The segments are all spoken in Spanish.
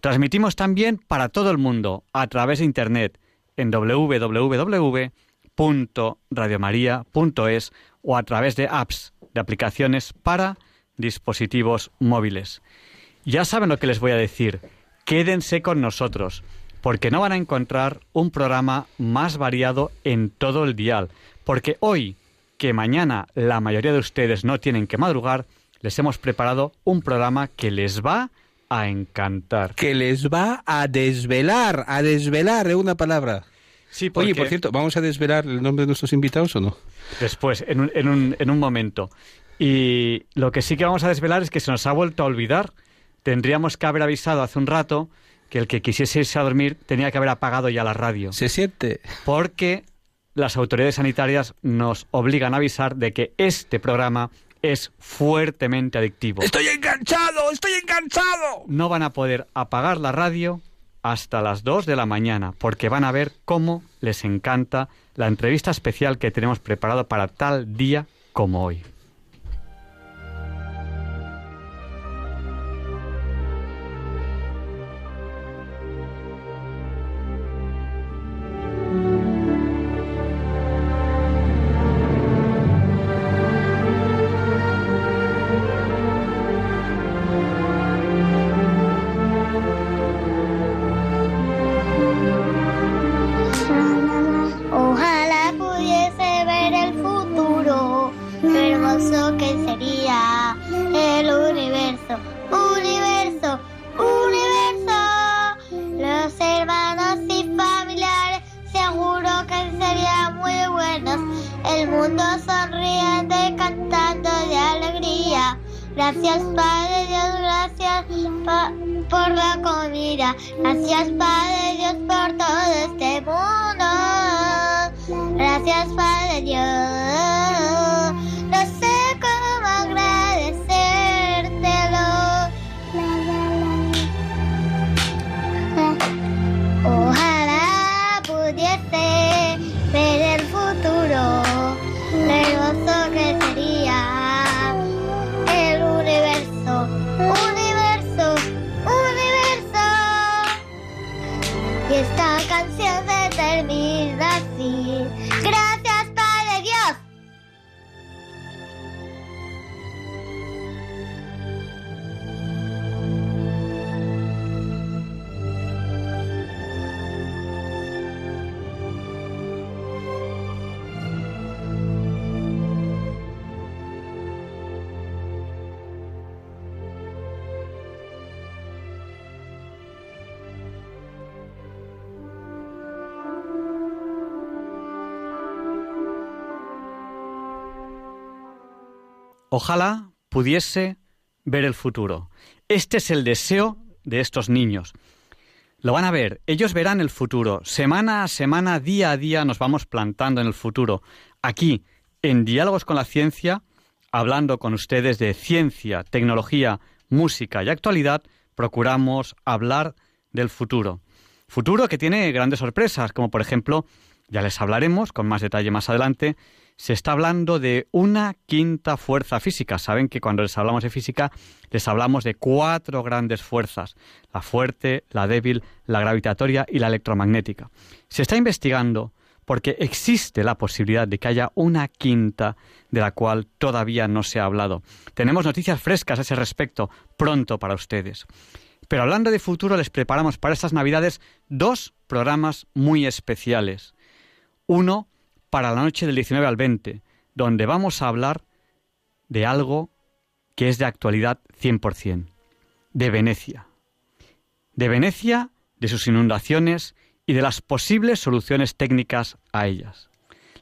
Transmitimos también para todo el mundo a través de Internet en www.radiomaria.es o a través de apps, de aplicaciones para dispositivos móviles. Ya saben lo que les voy a decir. Quédense con nosotros, porque no van a encontrar un programa más variado en todo el dial. Porque hoy, que mañana la mayoría de ustedes no tienen que madrugar, les hemos preparado un programa que les va a a encantar. Que les va a desvelar, a desvelar, es una palabra. Sí, Oye, por cierto, ¿vamos a desvelar el nombre de nuestros invitados o no? Después, en un, en, un, en un momento. Y lo que sí que vamos a desvelar es que se nos ha vuelto a olvidar. Tendríamos que haber avisado hace un rato que el que quisiese irse a dormir tenía que haber apagado ya la radio. Se siente. Porque las autoridades sanitarias nos obligan a avisar de que este programa es fuertemente adictivo. ¡Estoy enganchado! ¡Estoy enganchado! No van a poder apagar la radio hasta las 2 de la mañana, porque van a ver cómo les encanta la entrevista especial que tenemos preparado para tal día como hoy. Ojalá pudiese ver el futuro. Este es el deseo de estos niños. Lo van a ver, ellos verán el futuro. Semana a semana, día a día nos vamos plantando en el futuro. Aquí, en Diálogos con la Ciencia, hablando con ustedes de ciencia, tecnología, música y actualidad, procuramos hablar del futuro. Futuro que tiene grandes sorpresas, como por ejemplo, ya les hablaremos con más detalle más adelante, se está hablando de una quinta fuerza física. Saben que cuando les hablamos de física, les hablamos de cuatro grandes fuerzas, la fuerte, la débil, la gravitatoria y la electromagnética. Se está investigando porque existe la posibilidad de que haya una quinta de la cual todavía no se ha hablado. Tenemos noticias frescas a ese respecto pronto para ustedes. Pero hablando de futuro, les preparamos para estas Navidades dos programas muy especiales. Uno para la noche del 19 al 20, donde vamos a hablar de algo que es de actualidad 100%, de Venecia. De Venecia, de sus inundaciones y de las posibles soluciones técnicas a ellas.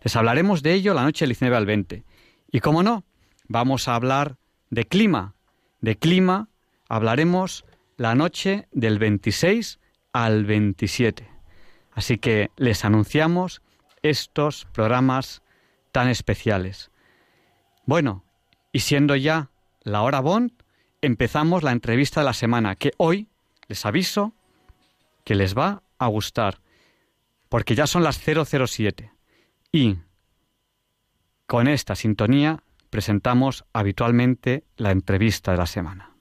Les hablaremos de ello la noche del 19 al 20. Y como no, vamos a hablar de clima. De clima hablaremos la noche del 26 al 27. Así que les anunciamos estos programas tan especiales. Bueno, y siendo ya la hora Bond, empezamos la entrevista de la semana, que hoy les aviso que les va a gustar, porque ya son las 007. Y con esta sintonía presentamos habitualmente la entrevista de la semana.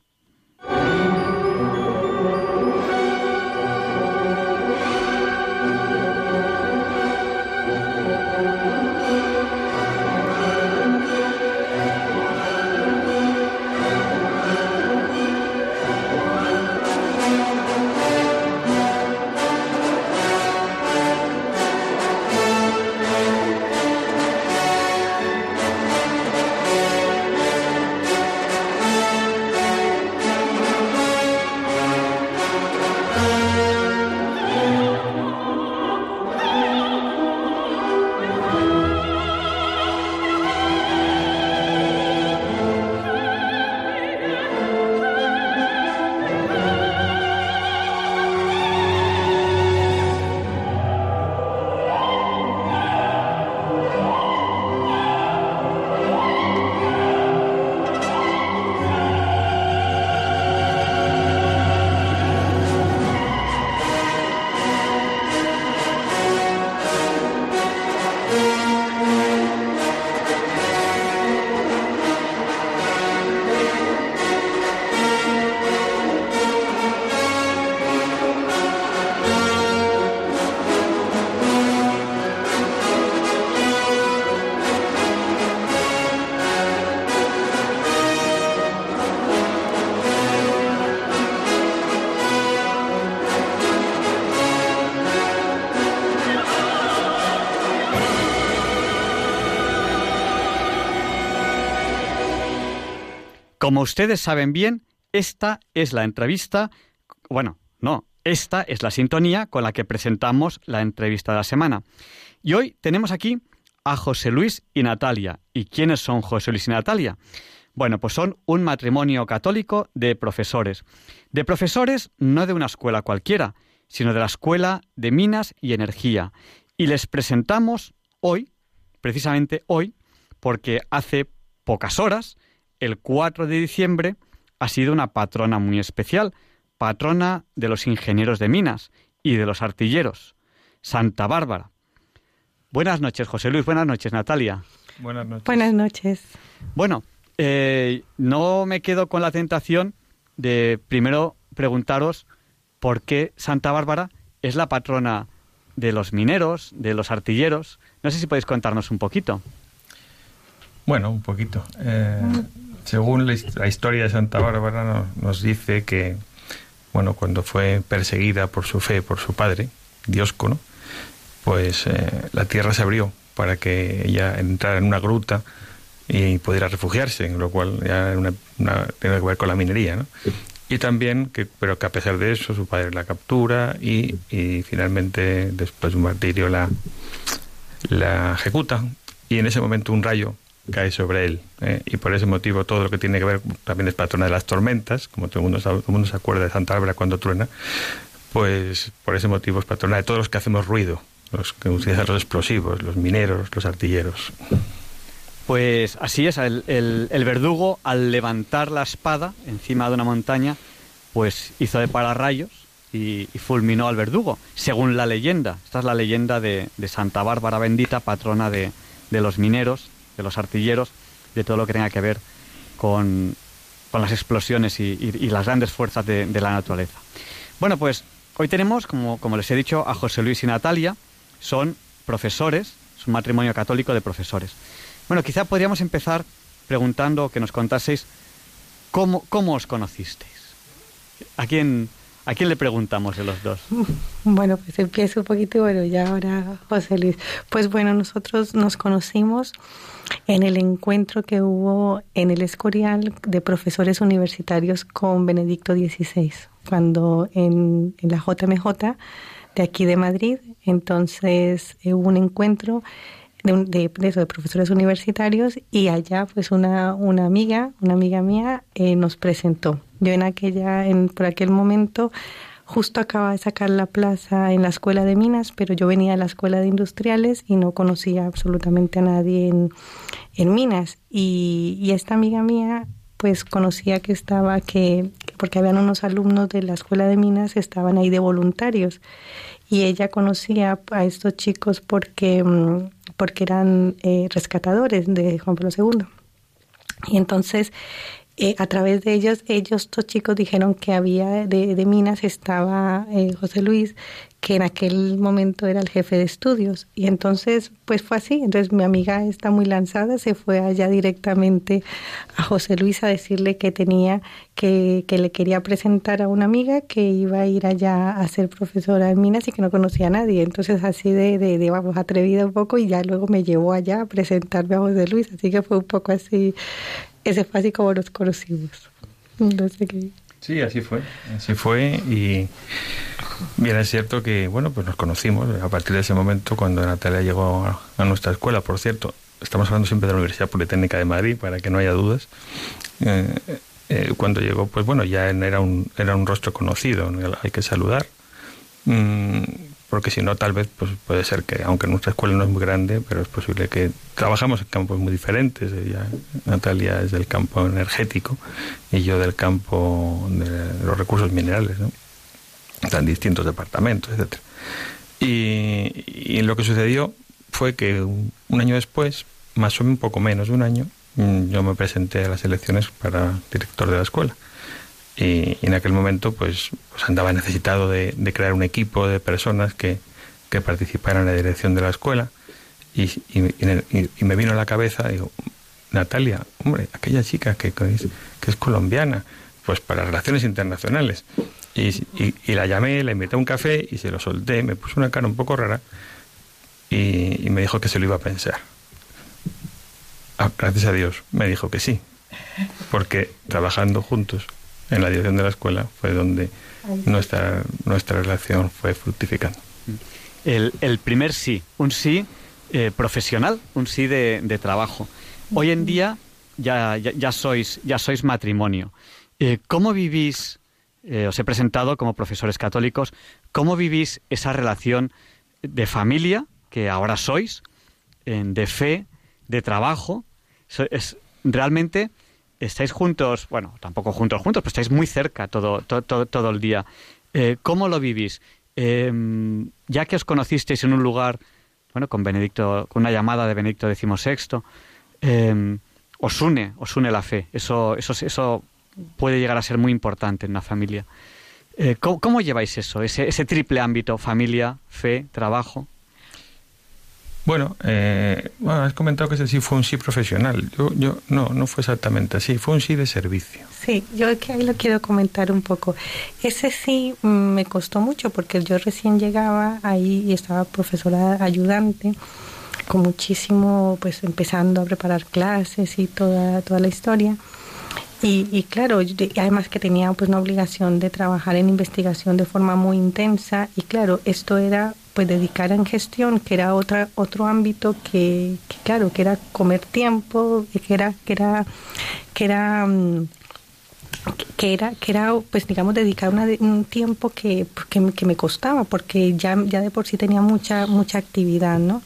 Como ustedes saben bien, esta es la entrevista, bueno, no, esta es la sintonía con la que presentamos la entrevista de la semana. Y hoy tenemos aquí a José Luis y Natalia. ¿Y quiénes son José Luis y Natalia? Bueno, pues son un matrimonio católico de profesores. De profesores no de una escuela cualquiera, sino de la Escuela de Minas y Energía. Y les presentamos hoy, precisamente hoy, porque hace pocas horas el 4 de diciembre ha sido una patrona muy especial, patrona de los ingenieros de minas y de los artilleros, Santa Bárbara. Buenas noches, José Luis. Buenas noches, Natalia. Buenas noches. Buenas noches. Bueno, eh, no me quedo con la tentación de primero preguntaros por qué Santa Bárbara es la patrona de los mineros, de los artilleros. No sé si podéis contarnos un poquito. Bueno, un poquito. Eh, según la, historia de Santa Bárbara nos, dice que, bueno, cuando fue perseguida por su fe, por su padre, Dioscono, pues eh, la tierra se abrió para que ella entrara en una gruta y pudiera refugiarse, lo cual ya tiene que ver con la minería, ¿no? Y también, que, pero que a pesar de eso, su padre la captura y, y finalmente, después de un martirio, la, la ejecuta. Y en ese momento un rayo cae sobre él. ¿eh? Y por ese motivo todo lo que tiene que ver, también es patrona de las tormentas, como todo el mundo, todo el mundo se acuerda de Santa Bárbara cuando truena, pues por ese motivo es patrona de todos los que hacemos ruido, los que utilizan los explosivos, los mineros, los artilleros. Pues así es, el, el, verdugo al levantar la espada encima de una montaña, pues hizo de pararrayos y, y, fulminó al verdugo, según la leyenda. Esta es la leyenda de, de Santa Bárbara bendita, patrona de, de los mineros de los artilleros, de todo lo que tenga que ver con, las explosiones y, las grandes fuerzas de, la naturaleza. Bueno, pues hoy tenemos, como, como les he dicho, a José Luis y Natalia, son profesores, es un matrimonio católico de profesores. Bueno, quizá podríamos empezar preguntando que nos contaseis cómo, cómo os conocisteis. ¿A quién, ¿A quién le preguntamos de los dos? Bueno, pues empiezo un poquito, bueno, ya ahora José Luis. Pues bueno, nosotros nos conocimos en el encuentro que hubo en el Escorial de profesores universitarios con Benedicto XVI, cuando en, en la JMJ de aquí de Madrid, entonces eh, hubo un encuentro de, de, eso, de profesores universitarios y allá pues una, una amiga, una amiga mía eh, nos presentó. Yo en aquella, en, por aquel momento justo acababa de sacar la plaza en la escuela de minas, pero yo venía de la escuela de industriales y no conocía absolutamente a nadie en, en minas. Y, esta amiga mía, pues conocía que estaba, que porque habían unos alumnos de la escuela de minas estaban ahí de voluntarios. Y ella conocía a estos chicos porque mm, porque eran eh, rescatadores de Juan Pablo II. Y entonces, eh, a través de ellos, ellos, estos chicos dijeron que había de, de Minas estaba eh, José Luis, que en aquel momento era el jefe de estudios. Y entonces, pues fue así. Entonces mi amiga está muy lanzada, se fue allá directamente a José Luis a decirle que tenía, que, que le quería presentar a una amiga que iba a ir allá a ser profesora en Minas y que no conocía a nadie. Entonces así de, de, vamos, atrevida un poco y ya luego me llevó allá a presentarme a José Luis. Así que fue un poco así, ese fue así como nos conocimos. No sé qué. Sí, así fue, así fue. Y bien es cierto que, bueno, pues nos conocimos a partir de ese momento cuando Natalia llegó a, nuestra escuela, por cierto, estamos hablando siempre de la Universidad Politécnica de Madrid para que no haya dudas, eh, eh, cuando llegó, pues bueno, ya era un, era un rostro conocido, ¿no? hay que saludar, mm, porque si no, tal vez pues puede ser que, aunque nuestra escuela no es muy grande, pero es posible que trabajamos en campos muy diferentes. Ella, Natalia es del campo energético y yo del campo de los recursos minerales, ¿no? Están distintos departamentos, etcétera. Y, lo que sucedió fue que un, año después, más o un poco menos de un año, yo me presenté a las elecciones para director de la escuela. Y, y, en aquel momento pues, pues andaba necesitado de, crear un equipo de personas que, que, participaran en la dirección de la escuela y, y, y, me vino a la cabeza, digo, Natalia, hombre, aquella chica que, que, es, que es colombiana, pues para relaciones internacionales. Y, la llamé, la invité a un café y se lo solté, me puso una cara un poco rara y, me dijo que se lo iba a pensar. Ah, gracias a Dios, me dijo que sí, porque trabajando juntos en la dirección de la escuela fue donde nuestra, nuestra relación fue fructificando. El, el primer sí, un sí eh, profesional, un sí de, de, trabajo. Hoy en día ya, ya, ya sois, ya sois matrimonio. Eh, ¿Cómo vivís, eh, os he presentado como profesores católicos, cómo vivís esa relación de familia que ahora sois, de fe, de trabajo? Es, realmente estáis juntos, bueno, tampoco juntos, juntos, pero estáis muy cerca todo, todo, todo, todo el día. Eh, ¿Cómo lo vivís? Eh, ya que os conocisteis en un lugar, bueno, con Benedicto, con una llamada de Benedicto XVI, eh, os une, os une la fe. Eso, eso, eso puede llegar a ser muy importante en una familia. Eh, ¿cómo, ¿cómo, lleváis eso, ese, ese triple ámbito, familia, fe, trabajo? Bueno, eh, bueno, has comentado que ese sí fue un sí profesional. Yo, yo no, no fue exactamente así, fue un sí de servicio. Sí, yo que ahí lo quiero comentar un poco. Ese sí me costó mucho porque yo recién llegaba ahí y estaba profesora ayudante con muchísimo, pues empezando a preparar clases y toda, toda la historia. Y, y, claro, además que tenía pues una obligación de trabajar en investigación de forma muy intensa y claro, esto era pues dedicar en gestión, que era otra otro ámbito que, que claro, que era comer tiempo, que era que era que era que era que era pues digamos dedicar una, un tiempo que, que, que me costaba porque ya ya de por sí tenía mucha mucha actividad, ¿no?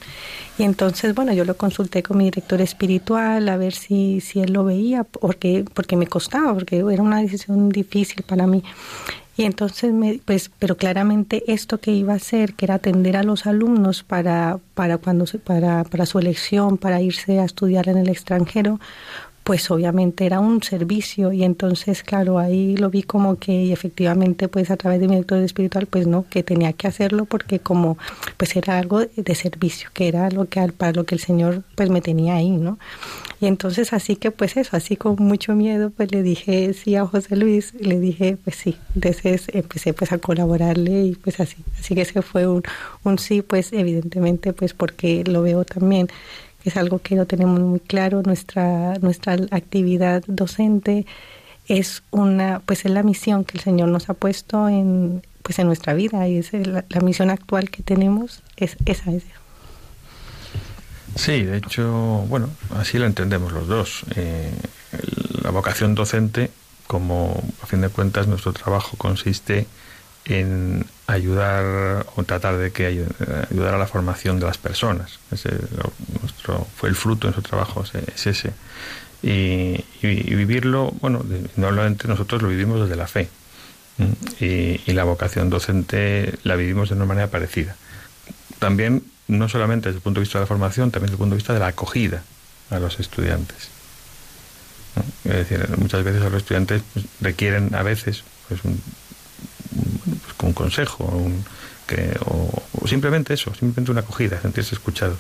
Y entonces, bueno, yo lo consulté con mi director espiritual a ver si, si él lo veía, porque, porque me costaba, porque era una decisión difícil para mí. Y entonces, me, pues, pero claramente esto que iba a hacer, que era atender a los alumnos para, para, cuando, para, para su elección, para irse a estudiar en el extranjero, pues obviamente era un servicio y entonces claro ahí lo vi como que y efectivamente pues a través de mi director espiritual pues no que tenía que hacerlo porque como pues era algo de servicio que era lo que para lo que el señor pues me tenía ahí no y entonces así que pues eso así con mucho miedo pues le dije sí a José Luis le dije pues sí entonces empecé pues a colaborarle y pues así así que ese fue un, un sí pues evidentemente pues porque lo veo también es algo que no tenemos muy claro. Nuestra, nuestra actividad docente es una, pues es la misión que el Señor nos ha puesto en, pues en nuestra vida y es la, misión actual que tenemos es esa. Es. Sí, de hecho, bueno, así lo entendemos los dos. Eh, la vocación docente, como a fin de cuentas nuestro trabajo consiste en ayudar o tratar de que ayudar a la formación de las personas. Ese nuestro, fue el fruto de nuestro trabajo, es ese. Y, vivirlo, bueno, normalmente nosotros lo vivimos desde la fe. Y, y, la vocación docente la vivimos de una manera parecida. También, no solamente desde el punto de vista de la formación, también desde el punto de vista de la acogida a los estudiantes. Es decir, muchas veces a los estudiantes pues, requieren a veces pues, un, pues, con un consejo, o, simplemente eso, simplemente una acogida, sentirse escuchados.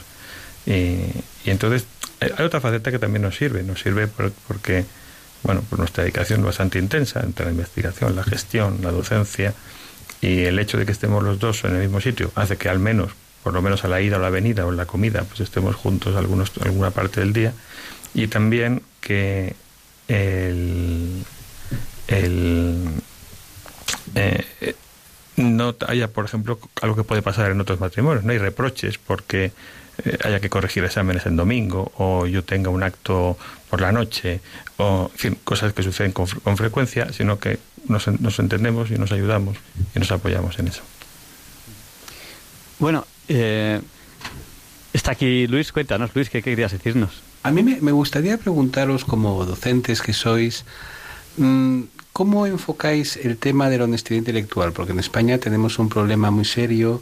Y, entonces hay otra faceta que también nos sirve, nos sirve porque, bueno, por nuestra dedicación bastante intensa entre la investigación, la gestión, la docencia, y el hecho de que estemos los dos en el mismo sitio hace que al menos, por lo menos a la ida o la venida o en la comida, pues estemos juntos algunos, alguna parte del día, y también que el, el eh, no haya, por ejemplo, algo que puede pasar en otros matrimonios. No hay reproches porque eh, haya que corregir exámenes en domingo o yo tenga un acto por la noche o, en fin, cosas que suceden con, frecuencia, sino que nos, nos, entendemos y nos ayudamos y nos apoyamos en eso. Bueno, eh, está aquí Luis, cuéntanos, Luis, ¿qué, querías decirnos? A mí me, gustaría preguntaros, como docentes que sois, mm, ¿Cómo enfocáis el tema de la honestidad intelectual? Porque en España tenemos un problema muy serio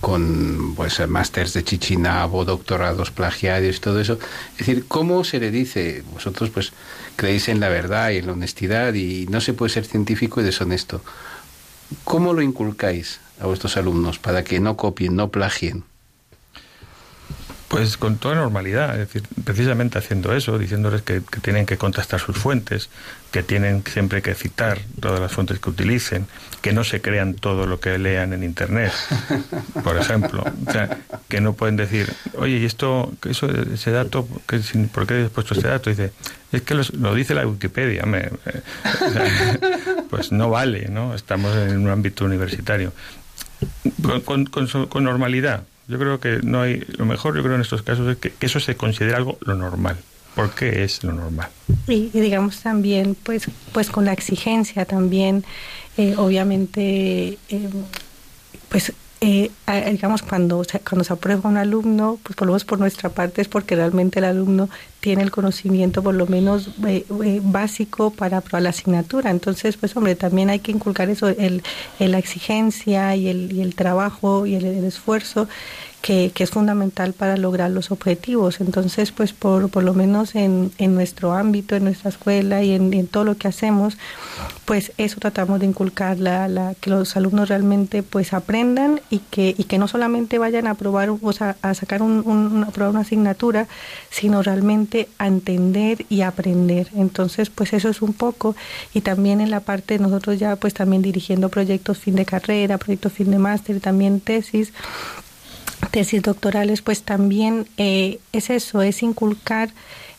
con pues másters de chichinabo, doctorados plagiarios y todo eso. Es decir, ¿cómo se le dice? Vosotros pues creéis en la verdad y en la honestidad y no se puede ser científico y deshonesto. ¿Cómo lo inculcáis a vuestros alumnos para que no copien, no plagien? Pues con toda normalidad, es decir, precisamente haciendo eso, diciéndoles que, tienen que contrastar sus fuentes, que tienen siempre que citar todas las fuentes que utilicen, que no se crean todo lo que lean en Internet, por ejemplo. O sea, que no pueden decir, oye, ¿y esto, eso, ese dato, por qué he puesto este dato? dice, es que lo dice la Wikipedia. Eh, pues no vale, ¿no? Estamos en un ámbito universitario. con, con normalidad yo creo que no hay. Lo mejor, yo creo, en estos casos es que, eso se considera algo lo normal. ¿Por qué es lo normal? Y, digamos también, pues, pues con la exigencia también, eh, obviamente, eh, pues eh, digamos, cuando, cuando se aprueba un alumno, pues por lo menos por nuestra parte es porque realmente el alumno tiene el conocimiento por lo menos eh, eh, básico para aprobar la asignatura. Entonces, pues hombre, también hay que inculcar eso, el, la exigencia y el, y el trabajo y el esfuerzo que, es fundamental para lograr los objetivos. Entonces, pues por, por lo menos en, en nuestro ámbito, en nuestra escuela y en, todo lo que hacemos, pues eso tratamos de inculcar, la, la, que los alumnos realmente pues aprendan y que, y que no solamente vayan a aprobar, o sea, a sacar un, aprobar una asignatura, sino realmente a entender y aprender. Entonces, pues eso es un poco. Y también en la parte, nosotros ya pues también dirigiendo proyectos fin de carrera, proyectos fin de máster también tesis, tesis doctorales, pues también eh, es eso, es inculcar,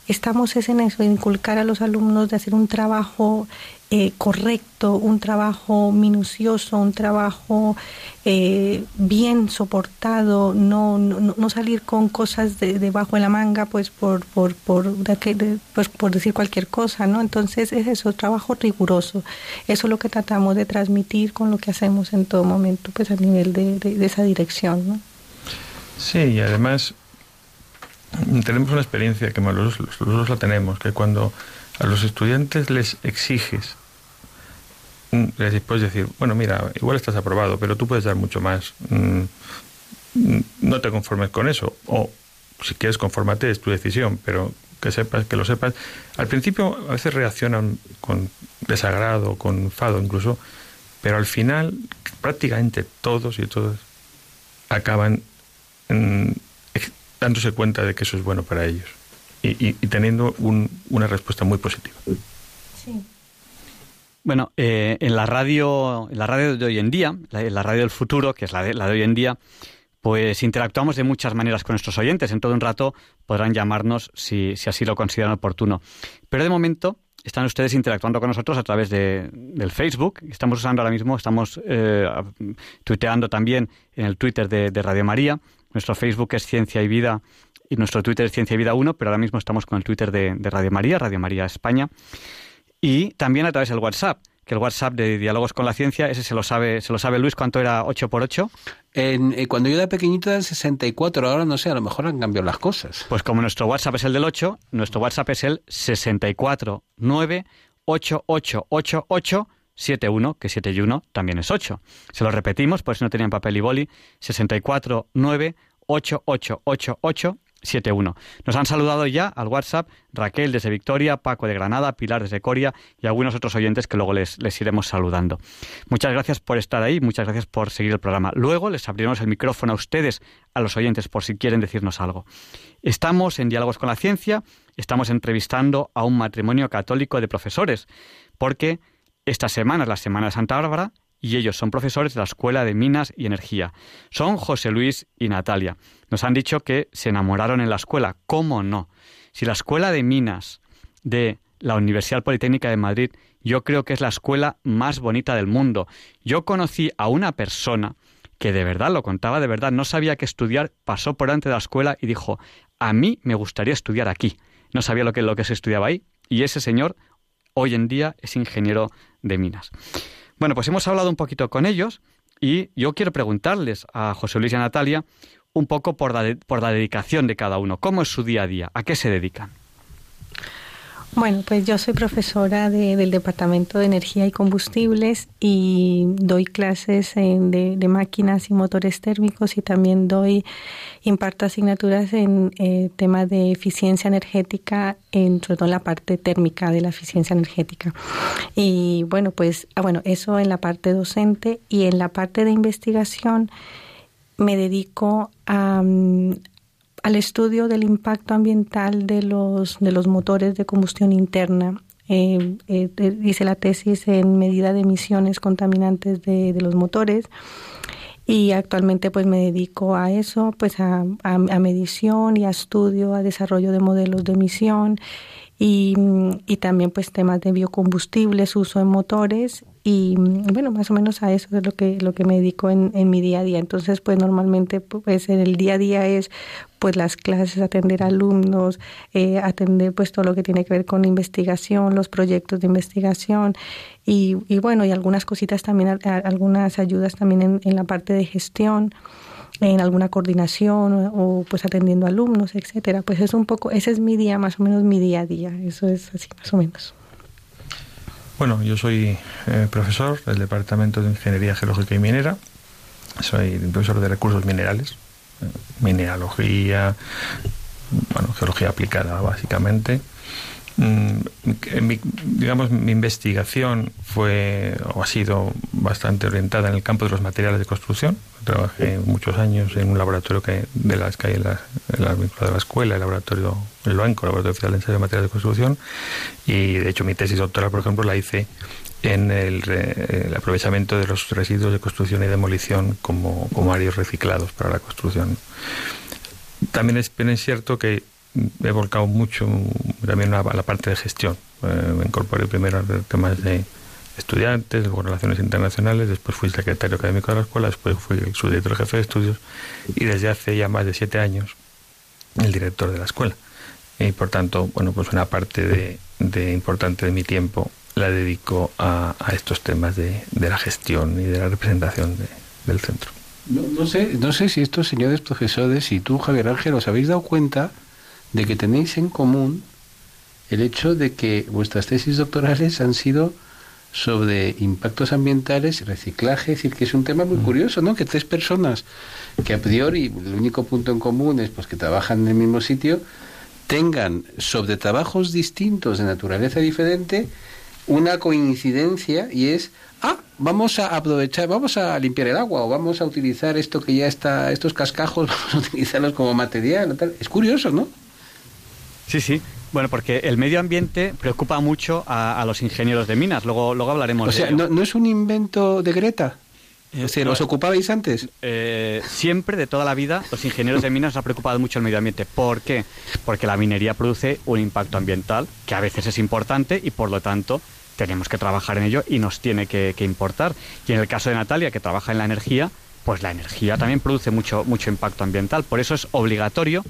estamos es en eso, inculcar a los alumnos de hacer un trabajo eh, correcto, un trabajo minucioso, un trabajo eh, bien soportado, no, no, no, salir con cosas debajo de, la manga, pues por, por, por, pues por decir cualquier cosa, ¿no? Entonces es eso, trabajo riguroso. Eso es lo que tratamos de transmitir con lo que hacemos en todo momento, pues a nivel de, de esa dirección, ¿no? Sí, y además tenemos una experiencia que los, los, la tenemos, que cuando a los estudiantes les exiges, mm, les puedes decir, bueno, mira, igual estás aprobado, pero tú puedes dar mucho más, mm, mm, no te conformes con eso, o si quieres conformarte es tu decisión, pero que sepas, que lo sepas. Al principio a veces reaccionan con desagrado, con enfado incluso, pero al final prácticamente todos y todas acaban dándose cuenta de que eso es bueno para ellos y, teniendo una respuesta muy positiva. Sí. Bueno, eh, en la radio, en la radio de hoy en día, la, la radio del futuro, que es la de, la de hoy en día, pues interactuamos de muchas maneras con nuestros oyentes. En todo un rato podrán llamarnos si, así lo consideran oportuno. Pero de momento están ustedes interactuando con nosotros a través de, del Facebook. Estamos usando ahora mismo, estamos eh, tuiteando también en el Twitter de, Radio María. Nuestro Facebook es Ciencia y Vida y nuestro Twitter es Ciencia y Vida 1, pero ahora mismo estamos con el Twitter de, de Radio María, Radio María España. Y también a través del WhatsApp que el WhatsApp de Diálogos con la Ciencia, ese se lo sabe, se lo sabe Luis, ¿cuánto era 8 por 8 en, eh, cuando yo era pequeñito era el 64, ahora no sé, a lo mejor han cambiado las cosas. Pues como nuestro WhatsApp es el del 8, nuestro WhatsApp es el 649888871, que 7 y 1 también es 8. Se lo repetimos, por si no tenían papel y boli, 6498888 71. Nos han saludado ya al WhatsApp Raquel desde Victoria, Paco de Granada, Pilar desde Coria y algunos otros oyentes que luego les, les, iremos saludando. Muchas gracias por estar ahí, muchas gracias por seguir el programa. Luego les abriremos el micrófono a ustedes, a los oyentes, por si quieren decirnos algo. Estamos en Diálogos con la Ciencia, estamos entrevistando a un matrimonio católico de profesores, porque esta semana es la Semana de Santa Bárbara y ellos son profesores de la Escuela de Minas y Energía. Son José Luis y Natalia. Nos han dicho que se enamoraron en la escuela. ¿Cómo no? Si la Escuela de Minas de la Universidad Politécnica de Madrid yo creo que es la escuela más bonita del mundo. Yo conocí a una persona que de verdad lo contaba de verdad, no sabía qué estudiar, pasó por delante de la escuela y dijo, a mí me gustaría estudiar aquí. No sabía lo que, lo que se estudiaba ahí y ese señor hoy en día es ingeniero de minas. Bueno, pues hemos hablado un poquito con ellos y yo quiero preguntarles a José Luis y a Natalia un poco por la, por la dedicación de cada uno. ¿Cómo es su día a día? ¿A qué se dedican? Bueno, pues yo soy profesora del Departamento de Energía y Combustibles y doy clases de, máquinas y motores térmicos y también doy, imparto asignaturas en eh, temas de eficiencia energética, en, sobre todo en la parte térmica de la eficiencia energética. Y bueno, pues, ah, bueno, eso en la parte docente y en la parte de investigación me dedico a, mm, al estudio del impacto ambiental de los, de los motores de combustión interna. Eh, eh, la tesis en medida de emisiones contaminantes de, de, los motores y actualmente pues me dedico a eso, pues a, a, medición y a estudio, a desarrollo de modelos de emisión y, y también pues temas de biocombustibles, uso en motores y bueno, más o menos a eso es lo que, lo que me dedico en, en mi día a día. Entonces pues normalmente pues en el día a día es pues las clases, atender alumnos, eh, atender pues todo lo que tiene que ver con investigación, los proyectos de investigación y, y bueno, y algunas cositas también, algunas ayudas también en, en la parte de gestión en alguna coordinación o, pues atendiendo alumnos, etcétera. Pues es un poco, ese es mi día, más o menos mi día a día, eso es así más o menos. Bueno, yo soy eh, profesor del Departamento de Ingeniería Geológica y Minera, soy profesor de recursos minerales, eh, mineralogía, bueno, geología aplicada básicamente. Mm, mi, digamos, mi investigación fue o ha sido bastante orientada en el campo de los materiales de construcción. Trabajé muchos años en un laboratorio que, de las que hay en la, de la escuela, el laboratorio, el banco, el laboratorio oficial de ensayo de materiales de construcción. Y de hecho mi tesis doctoral, por ejemplo, la hice en el, el, aprovechamiento de los residuos de construcción y demolición como, como áreas reciclados para la construcción. También es, bien es cierto que he volcado mucho también a la parte de gestión. Eh, me incorporé primero a temas de estudiantes, luego relaciones internacionales, después fui secretario académico de la escuela, después fui subdirector jefe de estudios y desde hace ya más de siete años el director de la escuela. Y por tanto, bueno, pues una parte de, importante de mi tiempo la dedico a, estos temas de, la gestión y de la representación del centro. No, no, sé, no sé si estos señores profesores y tú, Javier Ángel, os habéis dado cuenta de que tenéis en común el hecho de que vuestras tesis doctorales han sido sobre impactos ambientales, reciclaje, es decir, que es un tema muy mm. curioso, ¿no? Que tres personas que a priori el único punto en común es pues que trabajan en el mismo sitio, tengan sobre trabajos distintos de naturaleza diferente una coincidencia y es ah, vamos a aprovechar, vamos a limpiar el agua o vamos a utilizar esto que ya está, estos cascajos, vamos a utilizarlos como material. Es curioso, ¿no? Sí, sí. Bueno, porque el medio ambiente preocupa mucho a, los ingenieros de minas. Luego, luego hablaremos o sea, ¿no, es un invento de Greta? O sea, ¿Los ocupabais antes? Eh, siempre, de toda la vida, los ingenieros de minas nos ha preocupado mucho el medio ambiente. ¿Por qué? Porque la minería produce un impacto ambiental que a veces es importante y, por lo tanto, tenemos que trabajar en ello y nos tiene que, importar. Y en el caso de Natalia, que trabaja en la energía, pues la energía también produce mucho, mucho impacto ambiental. Por eso es obligatorio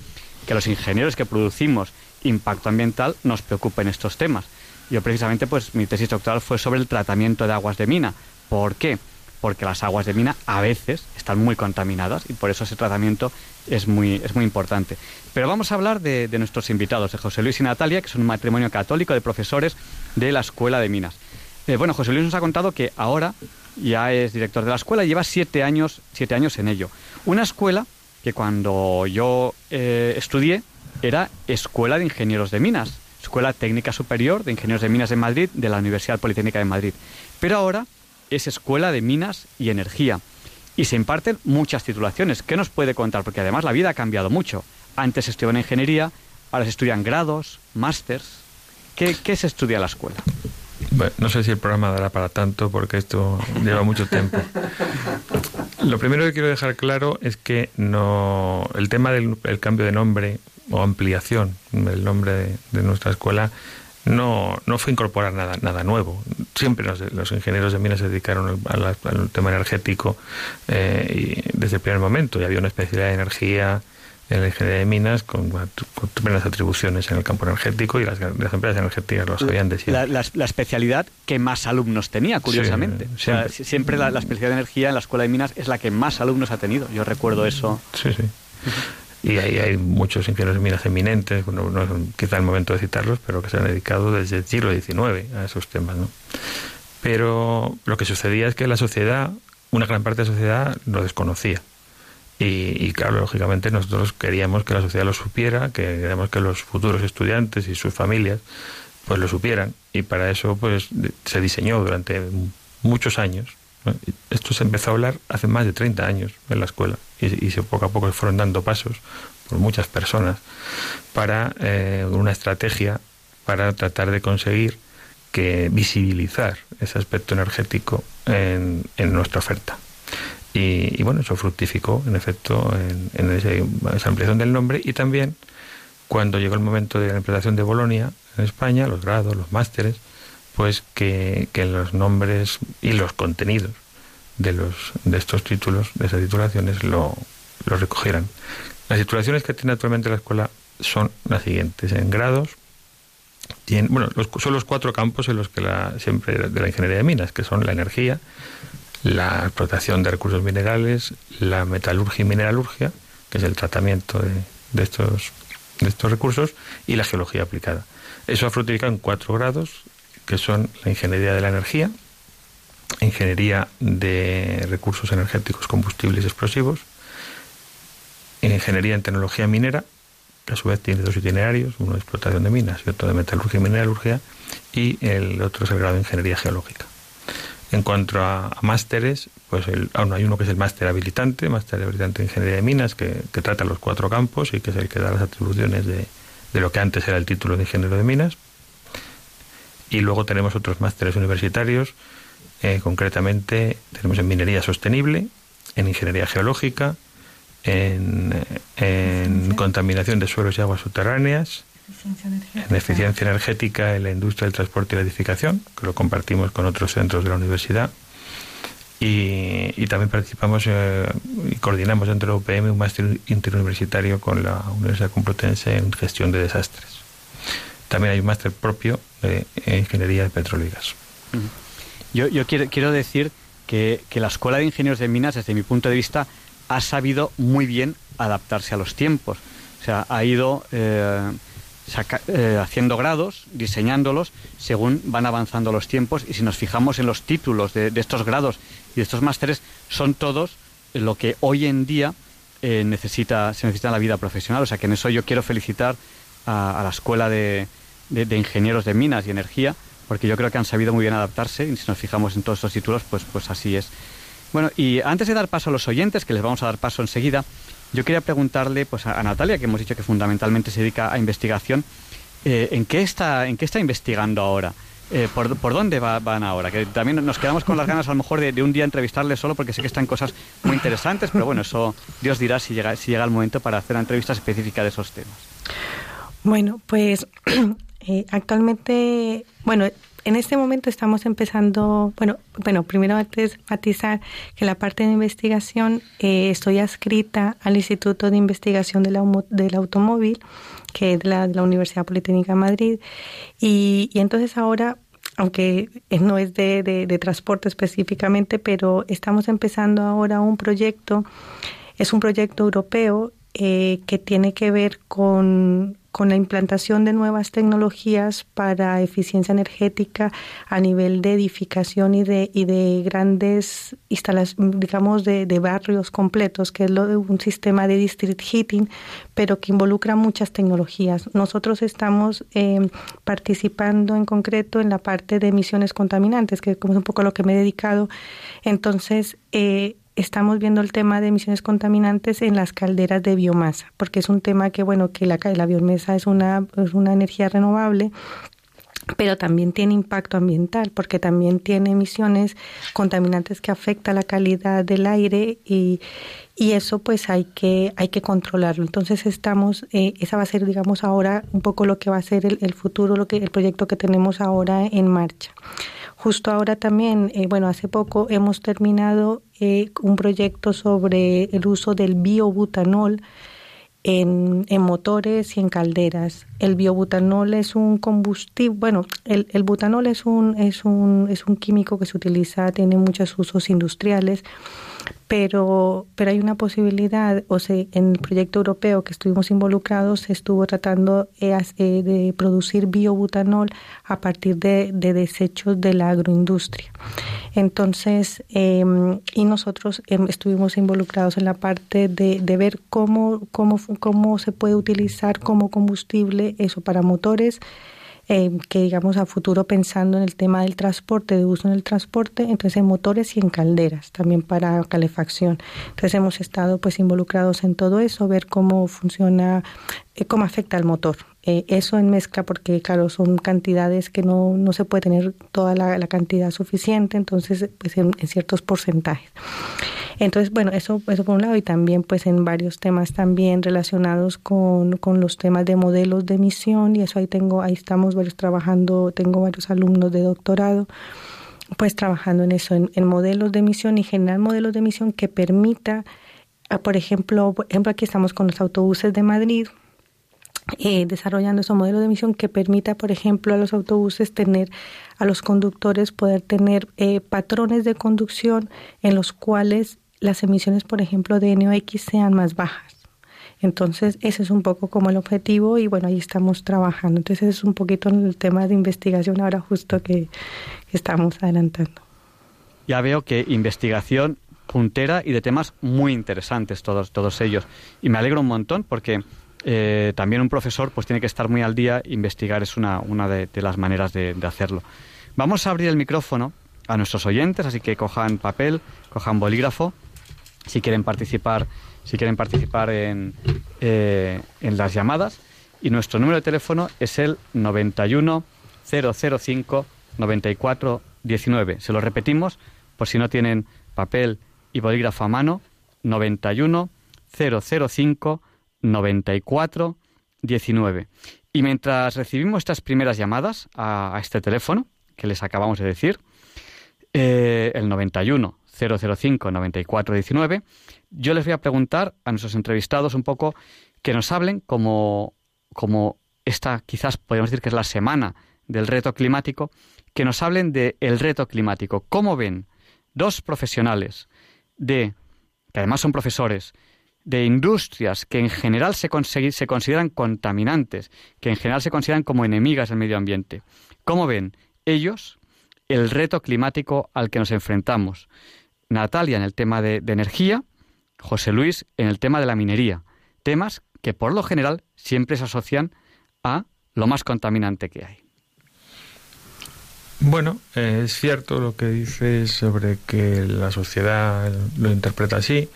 que los ingenieros que producimos impacto ambiental nos preocupen estos temas. Yo precisamente, pues mi tesis doctoral fue sobre el tratamiento de aguas de mina. ¿Por qué? Porque las aguas de mina a veces están muy contaminadas y por eso ese tratamiento es muy, es muy importante. Pero vamos a hablar de, nuestros invitados, de José Luis y Natalia, que son un matrimonio católico de profesores de la Escuela de Minas. Eh, bueno, José Luis nos ha contado que ahora ya es director de la escuela y lleva siete años, siete años en ello. Una escuela que cuando yo eh, estudié era Escuela de Ingenieros de Minas, Escuela Técnica Superior de Ingenieros de Minas de Madrid de la Universidad Politécnica de Madrid. Pero ahora es Escuela de Minas y Energía y se imparten muchas titulaciones. ¿Qué nos puede contar? Porque además la vida ha cambiado mucho. Antes se estudiaba en ingeniería, ahora se estudian grados, másters. ¿Qué, se estudia en la escuela? No sé si el programa dará para tanto porque esto lleva mucho tiempo. Lo primero que quiero dejar claro es que no el tema del cambio de nombre o ampliación del nombre de nuestra escuela no, no fue incorporar nada, nada nuevo. Siempre los, ingenieros de minas se dedicaron al, tema energético eh, y desde el primer momento. Y había una especialidad de energía en la ingeniería de minas con, con atribuciones en el campo energético y las, empresas energéticas lo sabían decir. La, la, especialidad que más alumnos tenía, curiosamente. o sea, siempre la, especialidad de energía en la escuela de minas es la que más alumnos ha tenido. Yo recuerdo eso. Sí, sí y ahí hay muchos ingenieros de minas eminentes, bueno, no es quizá el momento de citarlos, pero que se han dedicado desde el siglo XIX a esos temas. ¿no? Pero lo que sucedía es que la sociedad, una gran parte de la sociedad lo desconocía. Y, claro, lógicamente nosotros queríamos que la sociedad lo supiera, que queríamos que los futuros estudiantes y sus familias pues lo supieran. Y para eso pues se diseñó durante muchos años esto se empezó a hablar hace más de 30 años en la escuela y, se, poco a poco se fueron dando pasos por muchas personas para eh, una estrategia para tratar de conseguir que visibilizar ese aspecto energético en, nuestra oferta. Y, bueno, eso fructificó, en efecto, en, esa ampliación del nombre y también cuando llegó el momento de la implantación de Bolonia en España, los grados, los másteres, pues que, los nombres y los contenidos de los de estos títulos, de esas titulaciones, lo, lo recogieran. Las titulaciones que tiene actualmente la escuela son las siguientes. En grados, tienen, bueno, son los cuatro campos en los que la, siempre de la ingeniería de minas, que son la energía, la explotación de recursos minerales, la metalurgia y mineralurgia, que es el tratamiento de, de estos, de estos recursos, y la geología aplicada. Eso ha fructificado en cuatro grados que son la ingeniería de la energía, ingeniería de recursos energéticos, combustibles y explosivos, ingeniería en tecnología minera, que a su vez tiene dos itinerarios, uno de explotación de minas y otro de metalurgia y mineralurgia, y el otro es el grado de ingeniería geológica. En cuanto a, másteres, pues el, aún hay uno que es el máster habilitante, máster habilitante de ingeniería de minas, que, trata los cuatro campos y que es el que da las atribuciones de lo que antes era el título de ingeniero de minas. Y luego tenemos otros másteres universitarios, eh, concretamente tenemos en minería sostenible, en ingeniería geológica, en, contaminación de suelos y aguas subterráneas, en eficiencia energética en la industria del transporte y la edificación, que lo compartimos con otros centros de la universidad. Y, también participamos eh, y coordinamos dentro de la UPM un máster interuniversitario con la Universidad Complutense en gestión de desastres. También hay un máster propio de Ingeniería de Petróleo y Gas. Yo, yo quiero, quiero decir que, que, la Escuela de Ingenieros de Minas, desde mi punto de vista, ha sabido muy bien adaptarse a los tiempos. O sea, ha ido eh, eh, haciendo grados, diseñándolos según van avanzando los tiempos y si nos fijamos en los títulos de, estos grados y de estos másteres, son todos lo que hoy en día eh, necesita, se necesita en la vida profesional. O sea que en eso yo quiero felicitar a, la Escuela de, Ingenieros de Minas y Energía, porque yo creo que han sabido muy bien adaptarse y si nos fijamos en todos estos títulos, pues, pues así es. Bueno, y antes de dar paso a los oyentes, que les vamos a dar paso enseguida, yo quería preguntarle pues, a, Natalia, que hemos dicho que fundamentalmente se dedica a investigación, eh, ¿en, qué está, ¿en qué está investigando ahora? Eh, ¿por, ¿por, dónde van ahora? Que también nos quedamos con las ganas a lo mejor de, un día entrevistarle solo porque sé que están cosas muy interesantes, pero bueno, eso Dios dirá si llega, si llega el momento para hacer una entrevista específica de esos temas. Bueno, pues eh, actualmente, bueno, en este momento estamos empezando, bueno, bueno, primero antes matizar que la parte de investigación eh, estoy adscrita al Instituto de Investigación del, Automóvil, que es la, Universidad Politécnica de Madrid, y, entonces ahora aunque no es de, de, transporte específicamente, pero estamos empezando ahora un proyecto, es un proyecto europeo eh, que tiene que ver con con la implantación de nuevas tecnologías para eficiencia energética a nivel de edificación y de, y de grandes instalaciones, digamos, de, barrios completos, que es lo de un sistema de district heating, pero que involucra muchas tecnologías. Nosotros estamos eh, participando en concreto en la parte de emisiones contaminantes, que es un poco lo que me he dedicado. Entonces, eh, estamos viendo el tema de emisiones contaminantes en las calderas de biomasa, porque es un tema que, bueno, que la, la biomasa es una, es una energía renovable pero también tiene impacto ambiental porque también tiene emisiones contaminantes que afectan la calidad del aire y, y eso pues hay que hay que controlarlo. Entonces estamos eh, esa va a ser digamos ahora un poco lo que va a ser el, el futuro lo que el proyecto que tenemos ahora en marcha Justo ahora también, eh, bueno, hace poco hemos terminado eh, un proyecto sobre el uso del biobutanol en, en, motores y en calderas. El biobutanol es un combustible, bueno, el, el butanol es un, es, un, es un químico que se utiliza, tiene muchos usos industriales pero, pero hay una posibilidad, o sea, en el proyecto europeo que estuvimos involucrados se estuvo tratando eh, eh, de producir biobutanol a partir de, de desechos de la agroindustria. Entonces, em, y nosotros em, estuvimos involucrados en la parte de, de ver cómo, cómo, cómo se puede utilizar como combustible eso para motores eh, que digamos a futuro pensando en el tema del transporte, de uso en el transporte, entonces en motores y en calderas, también para calefacción. Entonces hemos estado pues involucrados en todo eso, ver cómo funciona, eh, cómo afecta al motor. Eh, eso en mezcla, porque claro, son cantidades que no, no se puede tener toda la, cantidad suficiente, entonces pues en ciertos porcentajes. Entonces, bueno, eso, eso por un lado y también pues en varios temas también relacionados con, con los temas de modelos de emisión y eso ahí tengo, ahí estamos varios trabajando, tengo varios alumnos de doctorado pues trabajando en eso, en, modelos de emisión y generar modelos de emisión que permita, ah, por ejemplo, ejemplo aquí estamos con los autobuses de Madrid, eh, desarrollando esos modelos de emisión que permita, por ejemplo, a los autobuses tener, a los conductores poder tener eh, patrones de conducción en los cuales las emisiones, por ejemplo, de NOx sean más bajas. Entonces, ese es un poco como el objetivo y bueno, ahí estamos trabajando. Entonces, es un poquito el tema de investigación ahora justo que, estamos adelantando. Ya veo que investigación puntera y de temas muy interesantes todos, todos ellos. Y me alegro un montón porque eh, también un profesor pues tiene que estar muy al día, investigar es una, una de, las maneras de, de hacerlo. Vamos a abrir el micrófono a nuestros oyentes, así que cojan papel, cojan bolígrafo si quieren participar, si quieren participar en, eh, en las llamadas. Y nuestro número de teléfono es el 91 005 94 19. Se lo repetimos por si no tienen papel y bolígrafo a mano. 91 005 94 19. Y mientras recibimos estas primeras llamadas a, este teléfono que les acabamos de decir, eh, el 91 005 9419. Yo les voy a preguntar a nuestros entrevistados un poco que nos hablen como, como esta quizás podemos decir que es la semana del reto climático, que nos hablen del el reto climático. ¿Cómo ven dos profesionales de, que además son profesores, de industrias que en general se consideran contaminantes, que en general se consideran como enemigas del medio ambiente. ¿Cómo ven ellos el reto climático al que nos enfrentamos? Natalia en el tema de, energía, José Luis en el tema de la minería, temas que por lo general siempre se asocian a lo más contaminante que hay. Bueno, eh, es cierto lo que dices sobre que la sociedad lo interpreta así.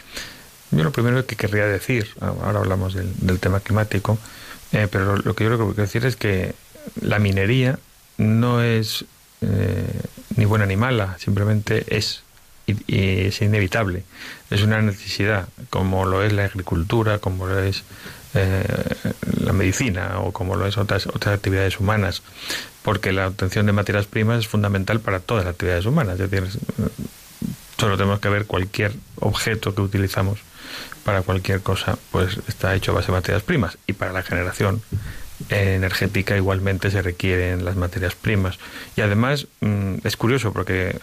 Yo lo primero que querría decir, ahora hablamos del, tema climático, eh, pero lo que yo creo que decir es que la minería no es eh, ni buena ni mala, simplemente es es inevitable. Es una necesidad, como lo es la agricultura, como lo es la medicina o como lo es otras, otras actividades humanas porque la obtención de materias primas es fundamental para todas las actividades humanas. Es decir, solo tenemos que ver cualquier objeto que utilizamos para cualquier cosa, pues está hecho a base de materias primas. Y para la generación energética igualmente se requieren las materias primas. Y además mm, es curioso porque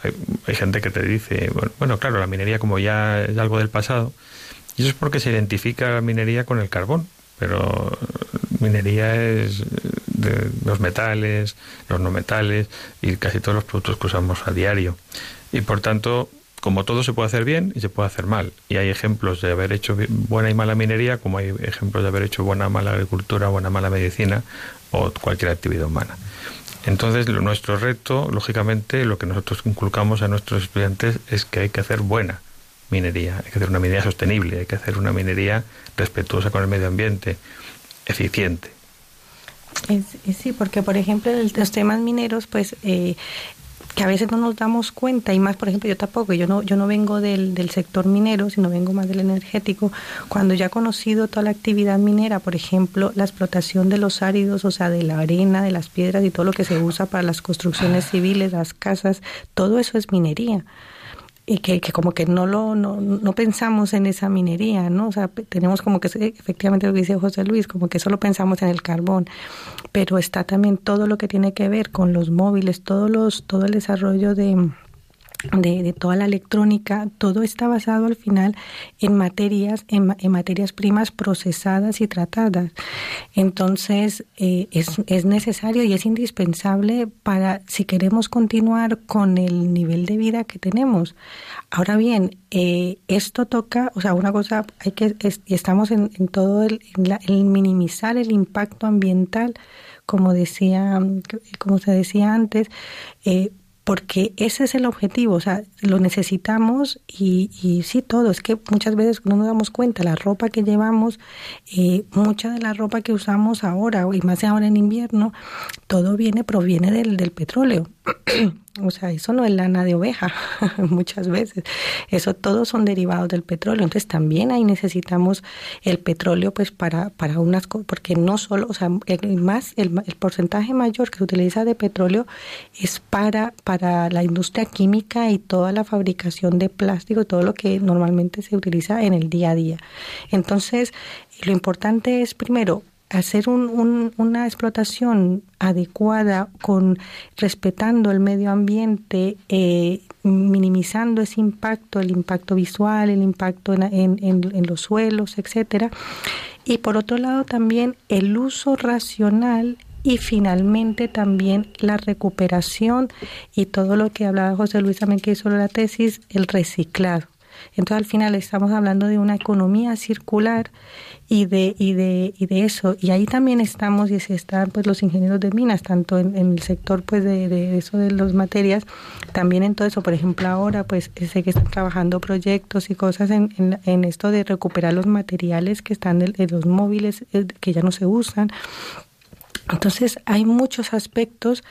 hay, gente que te dice, bueno, bueno, claro, la minería como ya es algo del pasado, y eso es porque se identifica la minería con el carbón, pero minería es de los metales, los no metales y casi todos los productos que usamos a diario. Y por tanto, como todo se puede hacer bien y se puede hacer mal. Y hay ejemplos de haber hecho buena y mala minería, como hay ejemplos de haber hecho buena mala agricultura, buena mala medicina o cualquier actividad humana. Entonces, nuestro reto, lógicamente, lo que nosotros inculcamos a nuestros estudiantes es que hay que hacer buena minería, hay que hacer una minería sostenible, hay que hacer una minería respetuosa con el medio ambiente, eficiente. Sí, porque por ejemplo los temas mineros, pues eh, que a veces no nos damos cuenta y más, por ejemplo, yo tampoco, yo no, yo no vengo del, del sector minero, sino vengo más del energético. Cuando ya he conocido toda la actividad minera, por ejemplo, la explotación de los áridos, o sea, de la arena, de las piedras y todo lo que se usa para las construcciones civiles, las casas, todo eso es minería y que, que, como que no lo no, no, pensamos en esa minería, ¿no? O sea, tenemos como que efectivamente lo que dice José Luis, como que solo pensamos en el carbón, pero está también todo lo que tiene que ver con los móviles, todos los todo el desarrollo de de, toda la electrónica, todo está basado al final en materias, en, materias primas procesadas y tratadas. Entonces, eh, es, es, necesario y es indispensable para si queremos continuar con el nivel de vida que tenemos. Ahora bien, eh, esto toca, o sea, una cosa, hay que, estamos en, en todo el, el minimizar el impacto ambiental, como decía, como se decía antes, eh, porque ese es el objetivo, o sea, lo necesitamos y, y sí, todo, es que muchas veces no nos damos cuenta, la ropa que llevamos, eh, mucha de la ropa que usamos ahora, y más ahora en invierno, todo viene, proviene del, del petróleo. O sea, eso no es lana de oveja muchas veces. Eso todos son derivados del petróleo. Entonces también ahí necesitamos el petróleo pues para, para unas cosas, porque no solo, o sea, el, más, el, el, porcentaje mayor que se utiliza de petróleo es para, para la industria química y toda la fabricación de plástico, todo lo que normalmente se utiliza en el día a día. Entonces, lo importante es primero hacer un, una explotación adecuada con respetando el medio ambiente eh, minimizando ese impacto el impacto visual el impacto en, en, en, los suelos etcétera. Y por otro lado también el uso racional y finalmente también la recuperación y todo lo que hablaba José Luis también que hizo la tesis el reciclado entonces al final estamos hablando de una economía circular y de, y de, y de eso. Y ahí también estamos, y están pues los ingenieros de minas, tanto en, el sector pues de, de, eso de las materias, también en todo eso. Por ejemplo, ahora pues sé que están trabajando proyectos y cosas en, en, en esto de recuperar los materiales que están de, los móviles eh, que ya no se usan entonces hay muchos aspectos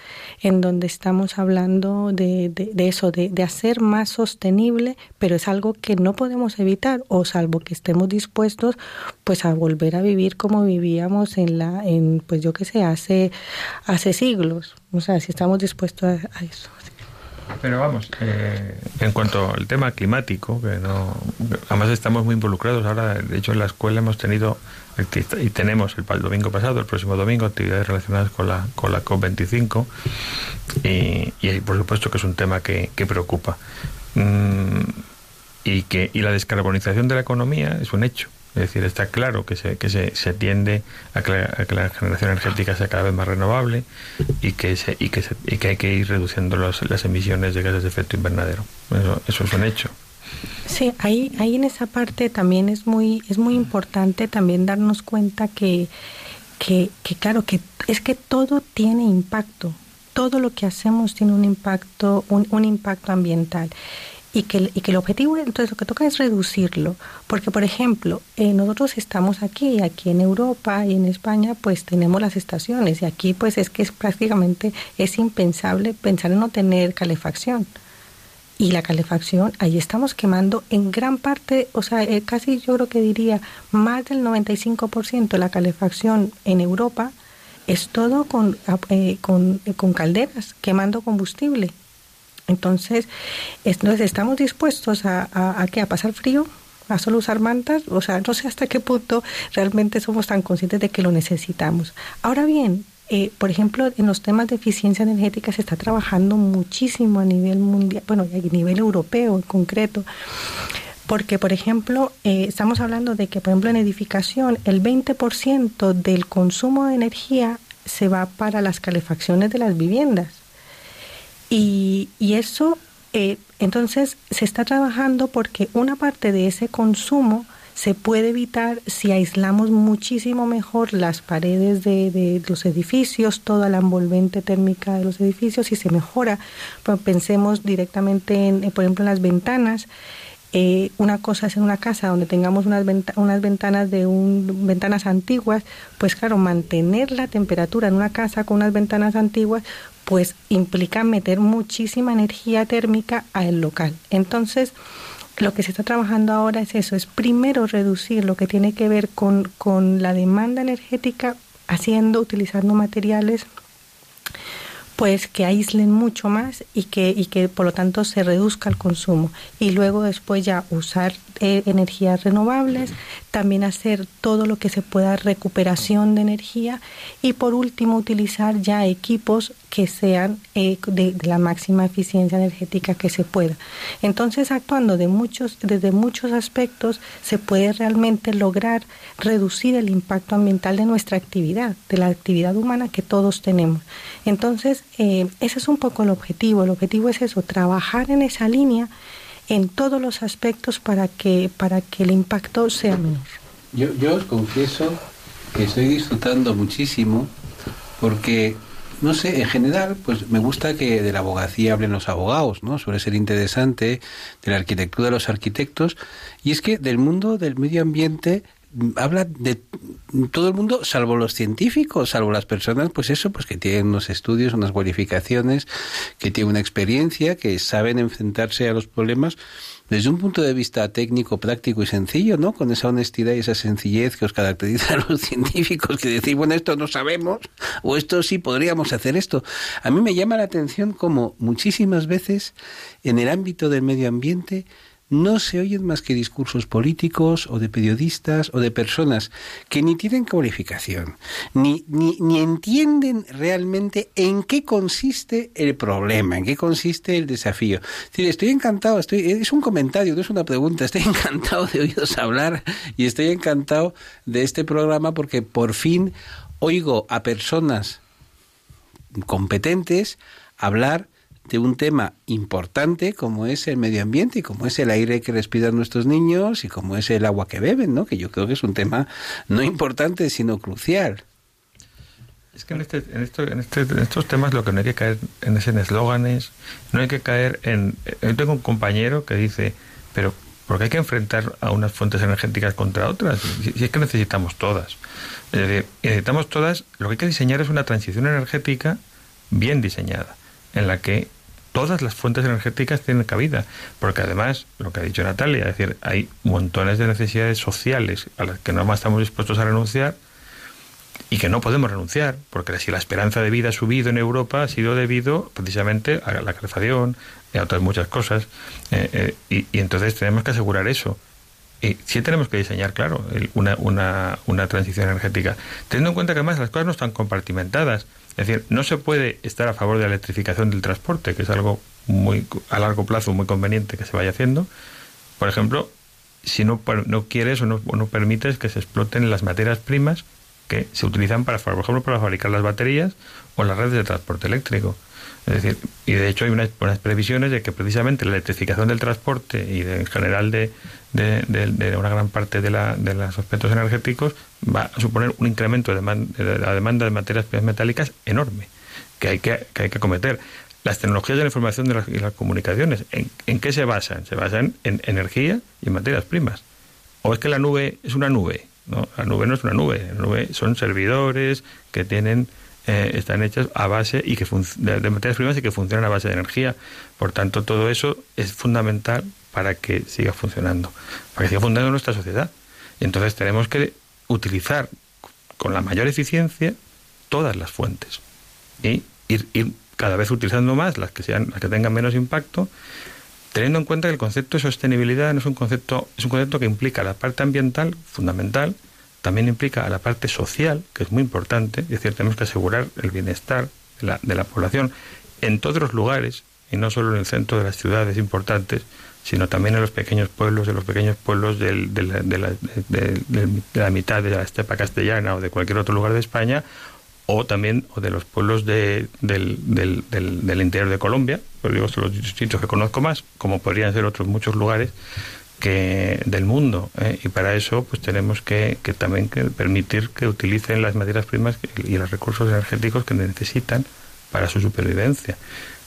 en donde estamos hablando de, de, eso, de, de, hacer más sostenible, pero es algo que no podemos evitar, o salvo que estemos dispuestos pues a volver a vivir como vivíamos en la, en pues yo que sé, hace, hace siglos. O sea, si estamos dispuestos a, a eso. Pero vamos, eh, en cuanto al tema climático, que no, además estamos muy involucrados ahora, de hecho en la escuela hemos tenido y tenemos el, domingo pasado, el próximo domingo, actividades relacionadas con la, con la COP25 y, y por supuesto que es un tema que, que preocupa. Mm, y que y la descarbonización de la economía es un hecho. Es decir, está claro que se, que se, se tiende a que, la, generación energética sea cada vez más renovable y que, se, y que, y que hay que ir reduciendo las emisiones de gases de efecto invernadero. Eso, eso es un hecho. Sí, ahí, ahí en esa parte también es muy, es muy importante también darnos cuenta que, que, que claro, que es que todo tiene impacto. Todo lo que hacemos tiene un impacto, un, impacto ambiental y que, y que el objetivo, entonces lo que toca es reducirlo, porque por ejemplo, eh, nosotros estamos aquí, aquí en Europa y en España, pues tenemos las estaciones y aquí pues es que es prácticamente es impensable pensar en no tener calefacción. Y la calefacción, ahí estamos quemando en gran parte, o sea, eh, casi yo creo que diría más del 95% de la calefacción en Europa es todo con, eh, con, con calderas, quemando combustible. Entonces, entonces estamos dispuestos a, a, a, a pasar frío, a solo usar mantas, o sea, no sé hasta qué punto realmente somos tan conscientes de que lo necesitamos. Ahora bien, eh, por ejemplo, en los temas de eficiencia energética se está trabajando muchísimo a nivel mundial, bueno, a nivel europeo en concreto, porque, por ejemplo, eh, estamos hablando de que, por ejemplo, en edificación, el 20% del consumo de energía se va para las calefacciones de las viviendas. Y, y eso, eh, entonces, se está trabajando porque una parte de ese consumo se puede evitar si aislamos muchísimo mejor las paredes de, de, los edificios, toda la envolvente térmica de los edificios y se mejora. Pensemos directamente, en, por ejemplo, en las ventanas. Eh, una cosa es en una casa donde tengamos unas, unas ventanas de un, ventanas antiguas, pues claro, mantener la temperatura en una casa con unas ventanas antiguas, pues implica meter muchísima energía térmica al local. Entonces, lo que se está trabajando ahora es eso, es primero reducir lo que tiene que ver con, con la demanda energética, haciendo, utilizando materiales pues que aíslen mucho más y que, y que por lo tanto se reduzca el consumo. Y luego después ya usar eh, energías renovables, también hacer todo lo que se pueda recuperación de energía y por último utilizar ya equipos que sean eh, de, de, la máxima eficiencia energética que se pueda. Entonces, actuando de muchos, desde muchos aspectos, se puede realmente lograr reducir el impacto ambiental de nuestra actividad, de la actividad humana que todos tenemos. Entonces, eh, ese es un poco el objetivo. El objetivo es eso, trabajar en esa línea en todos los aspectos para que, para que el impacto sea menor. Yo, yo os confieso que estoy disfrutando muchísimo porque no sé, en general, pues me gusta que de la abogacía hablen los abogados, ¿no? Suele ser interesante, de la arquitectura de los arquitectos, y es que del mundo del medio ambiente habla de todo el mundo, salvo los científicos, salvo las personas, pues eso, pues que tienen unos estudios, unas cualificaciones, que tienen una experiencia, que saben enfrentarse a los problemas desde un punto de vista técnico, práctico y sencillo, ¿no? Con esa honestidad y esa sencillez que os caracteriza a los científicos, que decir, bueno, esto no sabemos, o esto sí podríamos hacer esto. A mí me llama la atención como muchísimas veces en el ámbito del medio ambiente, no se oyen más que discursos políticos o de periodistas o de personas que ni tienen cualificación, ni, ni, ni, entienden realmente en qué consiste el problema, en qué consiste el desafío. Estoy encantado, estoy, es un comentario, no es una pregunta, estoy encantado de oíros hablar y estoy encantado de este programa porque por fin oigo a personas competentes hablar de un tema importante como es el medio ambiente y como es el aire que respiran nuestros niños y como es el agua que beben, ¿no? Que yo creo que es un tema no importante sino crucial. Es que en, este, en, esto, en, este, en estos temas lo que no hay que caer en es en eslóganes, no hay que caer en... Yo tengo un compañero que dice, pero porque hay que enfrentar a unas fuentes energéticas contra otras, si, es que necesitamos todas. Decir, necesitamos todas, lo que hay que diseñar es una transición energética bien diseñada, en la que todas las fuentes energéticas tienen cabida, porque además, lo que ha dicho Natalia, es decir, hay montones de necesidades sociales a las que no más estamos dispuestos a renunciar y que no podemos renunciar, porque si la esperanza de vida ha subido en Europa ha sido debido precisamente a la calefacción y a otras muchas cosas, eh, eh, y, y, entonces tenemos que asegurar eso. Y sí tenemos que diseñar, claro, una, una, una transición energética, teniendo en cuenta que además las cosas no están compartimentadas. Es decir, no se puede estar a favor de la electrificación del transporte, que es algo muy a largo plazo muy conveniente que se vaya haciendo. Por ejemplo, si no, no quieres o no, o no permites que se exploten las materias primas que se utilizan para, por ejemplo, para fabricar las baterías o las redes de transporte eléctrico. Es decir, y de hecho hay unas, previsiones de que precisamente la electrificación del transporte y en general de, de, una gran parte de, la, de los aspectos energéticos va a suponer un incremento de, la demanda de materias metálicas enorme que hay que, que hay que acometer. Las tecnologías de la información y las comunicaciones, ¿en, ¿en, qué se basan? Se basan en energía y materias primas. ¿O es que la nube es una nube? No, la nube no es una nube. La nube son servidores que tienen eh, están hechas a base y que de, materias primas y que funcionan a base de energía. Por tanto, todo eso es fundamental para que siga funcionando, para que siga funcionando nuestra sociedad. Y entonces tenemos que utilizar con la mayor eficiencia todas las fuentes y ir, ir cada vez utilizando más las que sean las que tengan menos impacto teniendo en cuenta que el concepto de sostenibilidad no es un concepto es un concepto que implica la parte ambiental fundamental también implica a la parte social, que es muy importante, es decir, tenemos que asegurar el bienestar de la, de la población en todos los lugares, y no solo en el centro de las ciudades importantes, sino también en los pequeños pueblos, en los pequeños pueblos del, de, la, de, la, de, la, mitad de la estepa castellana o de cualquier otro lugar de España, o también o de los pueblos del, del, del, interior de Colombia, pues digo, los sitios que conozco más, como podrían ser otros muchos lugares que del mundo ¿eh? y para eso pues tenemos que, también que permitir que utilicen las materias primas y los recursos energéticos que necesitan para su supervivencia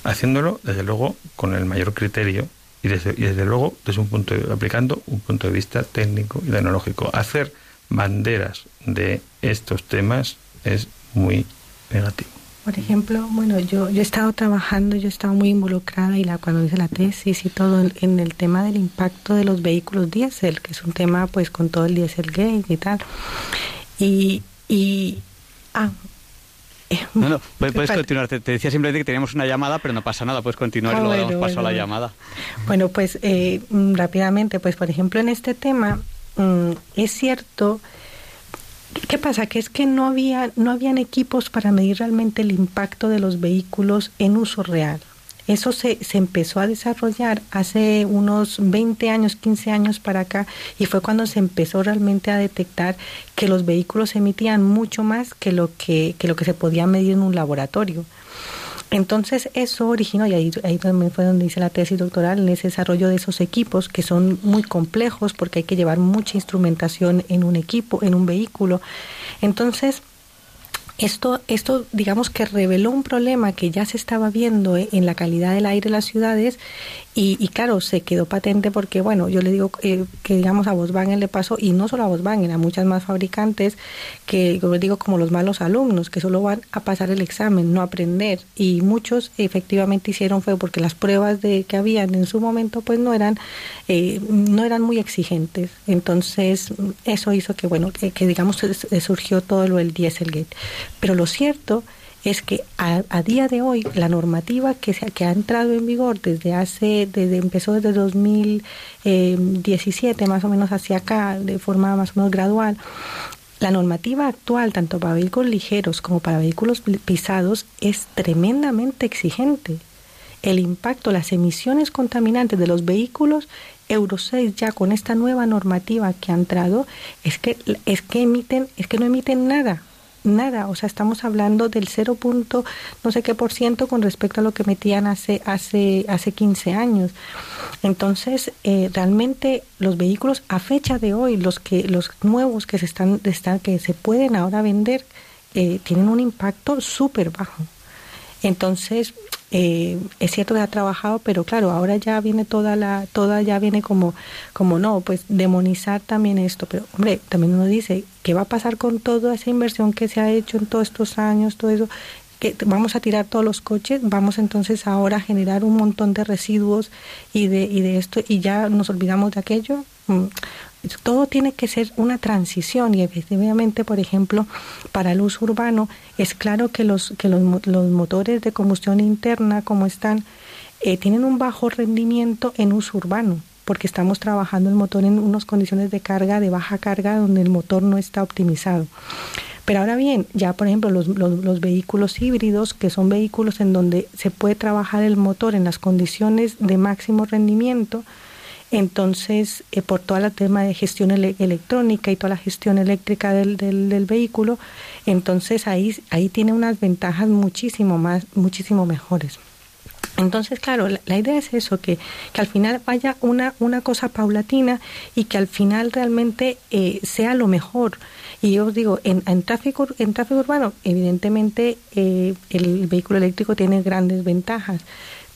haciéndolo desde luego con el mayor criterio y desde, y desde luego desde un punto aplicando un punto de vista técnico y tecnológico hacer banderas de estos temas es muy negativo por ejemplo, bueno, yo, yo he estado trabajando, yo he estado muy involucrada y la, cuando hice la tesis y todo en, el tema del impacto de los vehículos diésel, que es un tema pues con todo el Dieselgate y tal. Y, y ah, no, no, puedes, continuar. Te, decía simplemente que teníamos una llamada, pero no pasa nada, puedes continuar y ah, luego damos paso a la llamada. Bueno, pues eh, mm, rápidamente, pues por ejemplo en este tema mm, es cierto ¿Qué pasa? Que es que no había, no habían equipos para medir realmente el impacto de los vehículos en uso real. Eso se, se, empezó a desarrollar hace unos 20 años, 15 años para acá, y fue cuando se empezó realmente a detectar que los vehículos emitían mucho más que lo que, que lo que se podía medir en un laboratorio. Entonces eso originó, y ahí, también fue donde hice la tesis doctoral, en ese desarrollo de esos equipos que son muy complejos porque hay que llevar mucha instrumentación en un equipo, en un vehículo. Entonces, esto, esto, digamos que reveló un problema que ya se estaba viendo en la calidad del aire de las ciudades y, claro, se quedó patente porque, bueno, yo le digo eh, que, digamos, a Volkswagen le pasó, y no solo a Volkswagen, a muchas más fabricantes, que, como digo, como los malos alumnos, que solo van a pasar el examen, no aprender. Y muchos efectivamente hicieron fue porque las pruebas de que habían en su momento, pues no eran, eh, no eran muy exigentes. Entonces, eso hizo que, bueno, que, digamos, surgió todo lo del Dieselgate. Pero lo cierto que a, día de hoy la normativa que, se, que ha entrado en vigor desde hace, desde empezó desde 2017 más o menos hacia acá, de forma más o menos gradual, la normativa actual, tanto para vehículos ligeros como para vehículos pisados, es tremendamente exigente. El impacto, las emisiones contaminantes de los vehículos Euro 6 ya con esta nueva normativa que ha entrado es que es que emiten es que no emiten nada nada, o sea, estamos hablando del 0. no sé qué por ciento con respecto a lo que metían hace hace hace 15 años. Entonces, eh, realmente los vehículos a fecha de hoy, los que los nuevos que se están, están que se pueden ahora vender eh, tienen un impacto súper bajo. Entonces, eh, es cierto que ha trabajado, pero claro, ahora ya viene toda la, toda ya viene como, como no, pues demonizar también esto, pero hombre, también uno dice, ¿qué va a pasar con toda esa inversión que se ha hecho en todos estos años, todo eso? que vamos a tirar todos los coches, vamos entonces ahora a generar un montón de residuos y de, y de esto y ya nos olvidamos de aquello. Todo tiene que ser una transición y efectivamente, por ejemplo, para el uso urbano es claro que los, que los, motores de combustión interna como están eh, tienen un bajo rendimiento en uso urbano porque estamos trabajando el motor en unas condiciones de carga, de baja carga, donde el motor no está optimizado. Pero ahora bien, ya por ejemplo los, los, los, vehículos híbridos, que son vehículos en donde se puede trabajar el motor en las condiciones de máximo rendimiento, Entonces, eh, por todo el tema de gestión electrónica y toda la gestión eléctrica del, del, vehículo, entonces ahí, ahí tiene unas ventajas muchísimo más, muchísimo mejores. Entonces, claro, la, idea es eso, que, que, al final vaya una, una cosa paulatina y que al final realmente eh, sea lo mejor. Y yo os digo, en, en, tráfico, en tráfico urbano, evidentemente eh, el vehículo eléctrico tiene grandes ventajas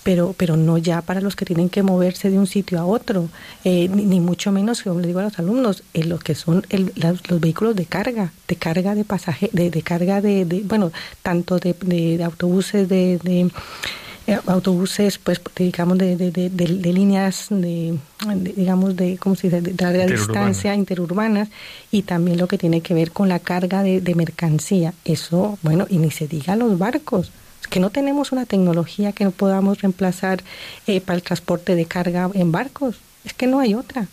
pero, pero no ya para los que tienen que moverse de un sitio a otro, eh, ni, mucho menos, como le digo a los alumnos, en lo que son los vehículos de carga, de carga de pasaje, de, de carga de, bueno, tanto de, de autobuses, de, eh, autobuses, pues digamos de, de, líneas de, digamos de cómo se dice de, larga distancia interurbanas y también lo que tiene que ver con la carga de, mercancía. Eso bueno y ni se diga los barcos que no tenemos una tecnología que podamos reemplazar eh, para el transporte de carga en barcos. Es que no hay otra.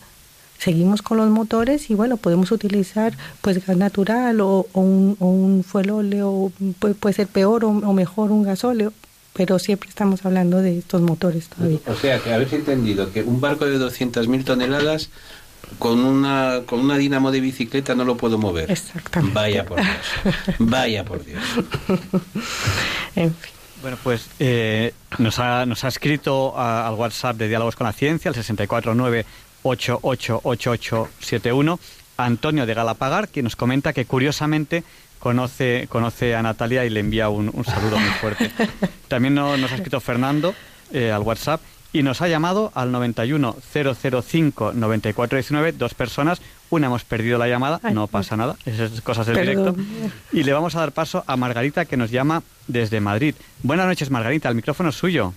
Seguimos con los motores y bueno, podemos utilizar pues gas natural o, un, o un óleo, puede, puede, ser peor o, mejor un gasóleo, pero siempre estamos hablando de estos motores todavía. O sea, que habéis entendido que un barco de 200.000 toneladas con una con una dinamo de bicicleta no lo puedo mover. Exactamente. Vaya por Dios. Vaya por Dios. en fin. Bueno, pues eh, nos, ha, nos ha escrito al WhatsApp de Diálogos con la Ciencia, al 649888871, Antonio de Galapagar, que nos comenta que curiosamente conoce, conoce a Natalia y le envía un, saludo muy fuerte. También nos ha escrito Fernando eh, al WhatsApp y nos ha llamado al 91 005 9419 dos personas. Una hemos perdido la llamada, no pasa nada, esas cosas del directo. Y le vamos a dar paso a Margarita que nos llama desde Madrid. Buenas noches, Margarita, el micrófono es suyo.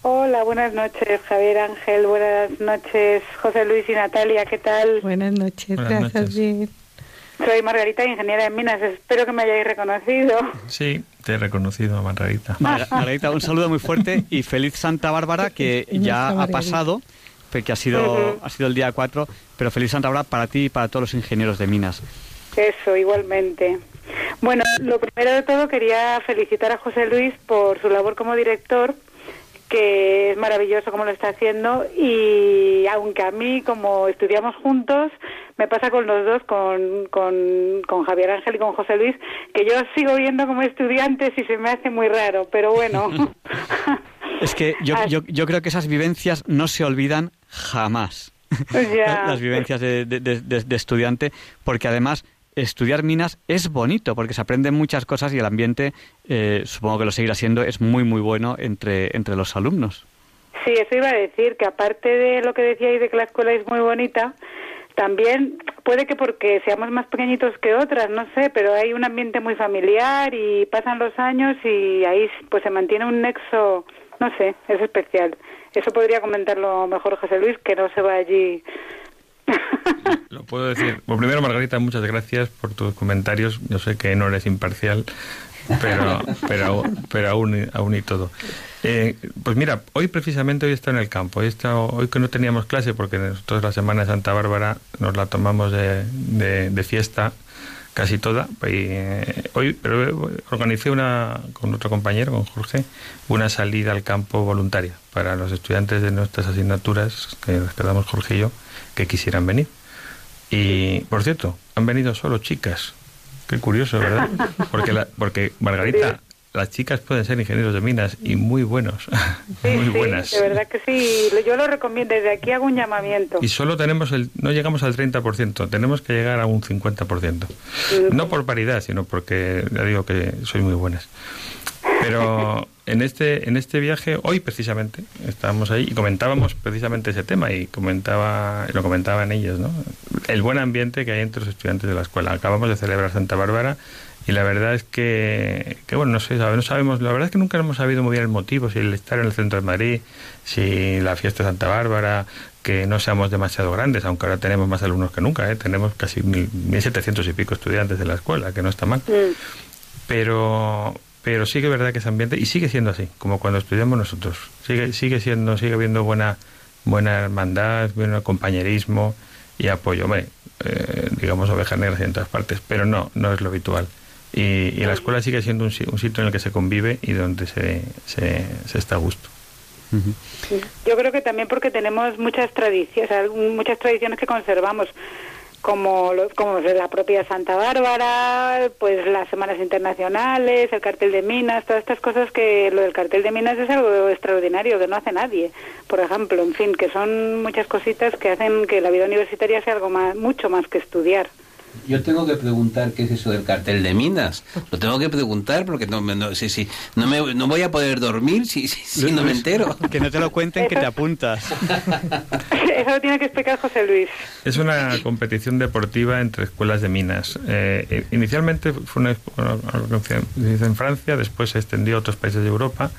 Hola, buenas noches, Javier Ángel. Buenas noches, José Luis y Natalia. ¿Qué tal? Buenas noches, gracias. Soy Margarita, ingeniera en minas. Espero que me hayáis reconocido. Sí, te he reconocido, Margarita. Margarita, un saludo muy fuerte y feliz Santa Bárbara, que ya ha pasado, que ha sido, ha sido el día 4, pero feliz Santa Bárbara para ti y para todos los ingenieros de minas. Eso, igualmente. Bueno, lo primero de todo quería felicitar a José Luis por su labor como director que es maravilloso como lo está haciendo y aunque a mí como estudiamos juntos me pasa con los dos con, con, Javier Ángel y con José Luis que yo sigo viendo como estudiantes y se me hace muy raro pero bueno. Es que yo, yo, yo creo que esas vivencias no se olvidan jamás. Las vivencias de, de, de estudiante porque además estudiar minas es bonito porque se aprenden muchas cosas y el ambiente, eh, supongo que lo seguirá siendo, es muy, muy bueno entre, entre los alumnos. Sí, eso iba a decir, que aparte de lo que decíais de que la escuela es muy bonita, también puede que porque seamos más pequeñitos que otras, no sé, pero hay un ambiente muy familiar y pasan los años y ahí pues se mantiene un nexo, no sé, es especial. Eso podría comentarlo mejor José Luis, que no se va allí lo puedo decir. Bueno, primero, Margarita, muchas gracias por tus comentarios. Yo sé que no eres imparcial, pero, pero, pero aún, aún y todo. Eh, pues mira, hoy precisamente hoy está en el campo. Hoy, está, hoy que no teníamos clase, porque nosotros la Semana de Santa Bárbara nos la tomamos de, de, fiesta casi toda. Y, eh, hoy pero organicé una, con otro compañero, con Jorge, una salida al campo voluntaria para los estudiantes de nuestras asignaturas, que nos quedamos Jorge y yo, que quisieran venir. Y, por cierto, han venido solo chicas. Qué curioso, ¿verdad? Porque, la, porque Margarita, las chicas pueden ser ingenieros de minas y muy buenos, muy buenas. de verdad que sí, yo lo recomiendo, desde aquí hago un llamamiento. Y solo tenemos el, no llegamos al 30%, tenemos que llegar a un 50%. No por paridad, sino porque ya digo que soy muy buenas. Pero en este, en este viaje, hoy precisamente, estábamos ahí y comentábamos precisamente ese tema y comentaba, lo comentaban ellos, ¿no? El buen ambiente que hay entre los estudiantes de la escuela. Acabamos de celebrar Santa Bárbara y la verdad es que, que bueno, no sé, no sabemos, la verdad es que nunca hemos sabido muy bien el motivo, si el estar en el centro de Madrid, si la fiesta de Santa Bárbara, que no seamos demasiado grandes, aunque ahora tenemos más alumnos que nunca, ¿eh? tenemos casi mil, 1.700 y pico estudiantes de la escuela, que no está mal. Pero, pero sí que es verdad que ese ambiente, y sigue siendo así, como cuando estudiamos nosotros, sigue, sigue siendo, sigue habiendo buena, buena hermandad, buen compañerismo y apoyo. Hombre, eh, digamos ovejas negras en todas partes, pero no, no es lo habitual. Y, la escuela sigue siendo un, sitio en el que se convive y donde se, se, está a gusto. Yo creo que también porque tenemos muchas tradiciones, muchas tradiciones que conservamos como, como la propia Santa Bárbara, pues las semanas internacionales, el cartel de minas, todas estas cosas que lo del cartel de minas es algo extraordinario que no hace nadie, por ejemplo, en fin, que son muchas cositas que hacen que la vida universitaria sea algo más, mucho más que estudiar. Yo tengo que preguntar qué es eso del cartel de minas. Lo tengo que preguntar porque no, no, sí, sí, no, me, no voy a poder dormir si, si, no me entero. Que no te lo cuenten, que te apuntas. Eso lo tiene que explicar José Luis. Es una competición deportiva entre escuelas de minas. Eh, inicialmente fue una, en Francia, después se extendió a otros países de Europa.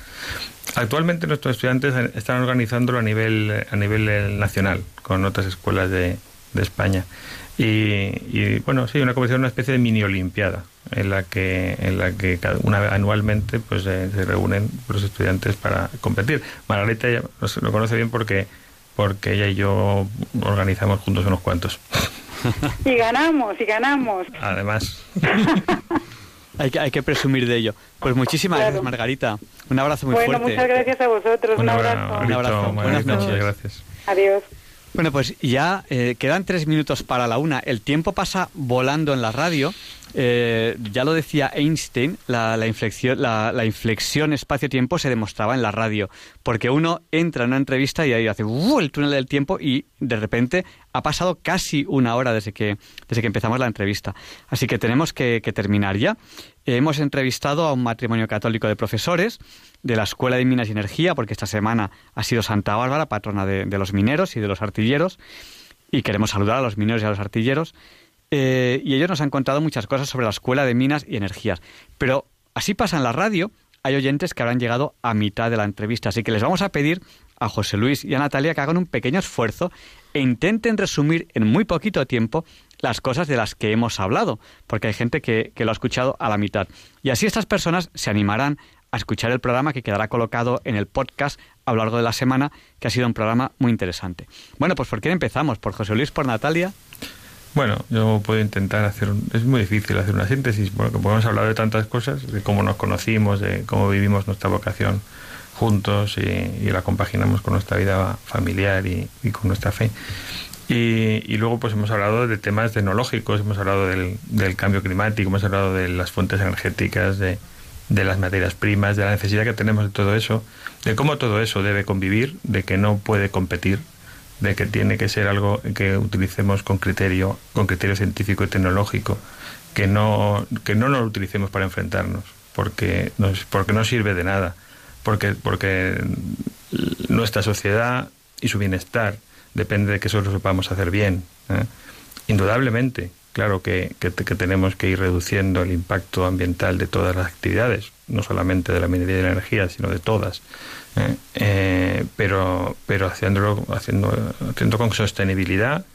Actualmente nuestros estudiantes están organizándolo a nivel, a nivel nacional, con otras escuelas de, de España. Y, bueno, sí, una competición, una especie de mini olimpiada en la que en la que cada una anualmente pues se reúnen los estudiantes para competir. Margarita ya lo conoce bien porque porque ella y yo organizamos juntos unos cuantos. Y ganamos, y ganamos. Además. hay, que, hay que presumir de ello. Pues muchísimas gracias, Margarita. Un abrazo muy fuerte. Bueno, muchas gracias a vosotros. Un, abrazo. Un abrazo. Buenas noches. Gracias. Adiós. Bueno, pues ya eh, quedan tres minutos para la una. El tiempo pasa volando en la radio. Eh, ya lo decía Einstein, la, inflexión, la, inflexión espacio-tiempo se demostraba en la radio, porque uno entra en una entrevista y ahí hace el túnel del tiempo y de repente ha pasado casi una hora desde que, desde que empezamos la entrevista. Así que tenemos que terminar ya. Hemos entrevistado a un matrimonio católico de profesores de la Escuela de Minas y Energía, porque esta semana ha sido Santa Bárbara, patrona de, los mineros y de los artilleros, y queremos saludar a los mineros y a los artilleros. Eh, y ellos nos han contado muchas cosas sobre la Escuela de Minas y Energías. Pero así pasa en la radio, hay oyentes que habrán llegado a mitad de la entrevista, así que les vamos a pedir a José Luis y a Natalia que hagan un pequeño esfuerzo e intenten resumir en muy poquito tiempo las cosas de las que hemos hablado, porque hay gente que, lo ha escuchado a la mitad. Y así estas personas se animarán a escuchar el programa que quedará colocado en el podcast a lo largo de la semana, que ha sido un programa muy interesante. Bueno, pues ¿por qué empezamos? ¿Por José Luis, por Natalia? Bueno, yo puedo intentar hacer... es muy difícil hacer una síntesis, porque podemos hablar de tantas cosas, de cómo nos conocimos, de cómo vivimos nuestra vocación juntos y, la compaginamos con nuestra vida familiar y, con nuestra fe. Y, luego pues hemos hablado de temas tecnológicos, hemos hablado del, cambio climático, hemos hablado de las fuentes energéticas, de, las materias primas, de la necesidad que tenemos de todo eso, de cómo todo eso debe convivir, de que no puede competir, de que tiene que ser algo que utilicemos con criterio, con criterio científico y tecnológico, que no, que no lo utilicemos para enfrentarnos, porque, porque no sirve de nada porque, porque nuestra sociedad y su bienestar depende de que eso lo sepamos hacer bien. ¿eh? Indudablemente, claro que, que, tenemos que ir reduciendo el impacto ambiental de todas las actividades, no solamente de la minería y de la energía, sino de todas. ¿Eh? Eh, pero pero haciéndolo haciendo, haciendo con sostenibilidad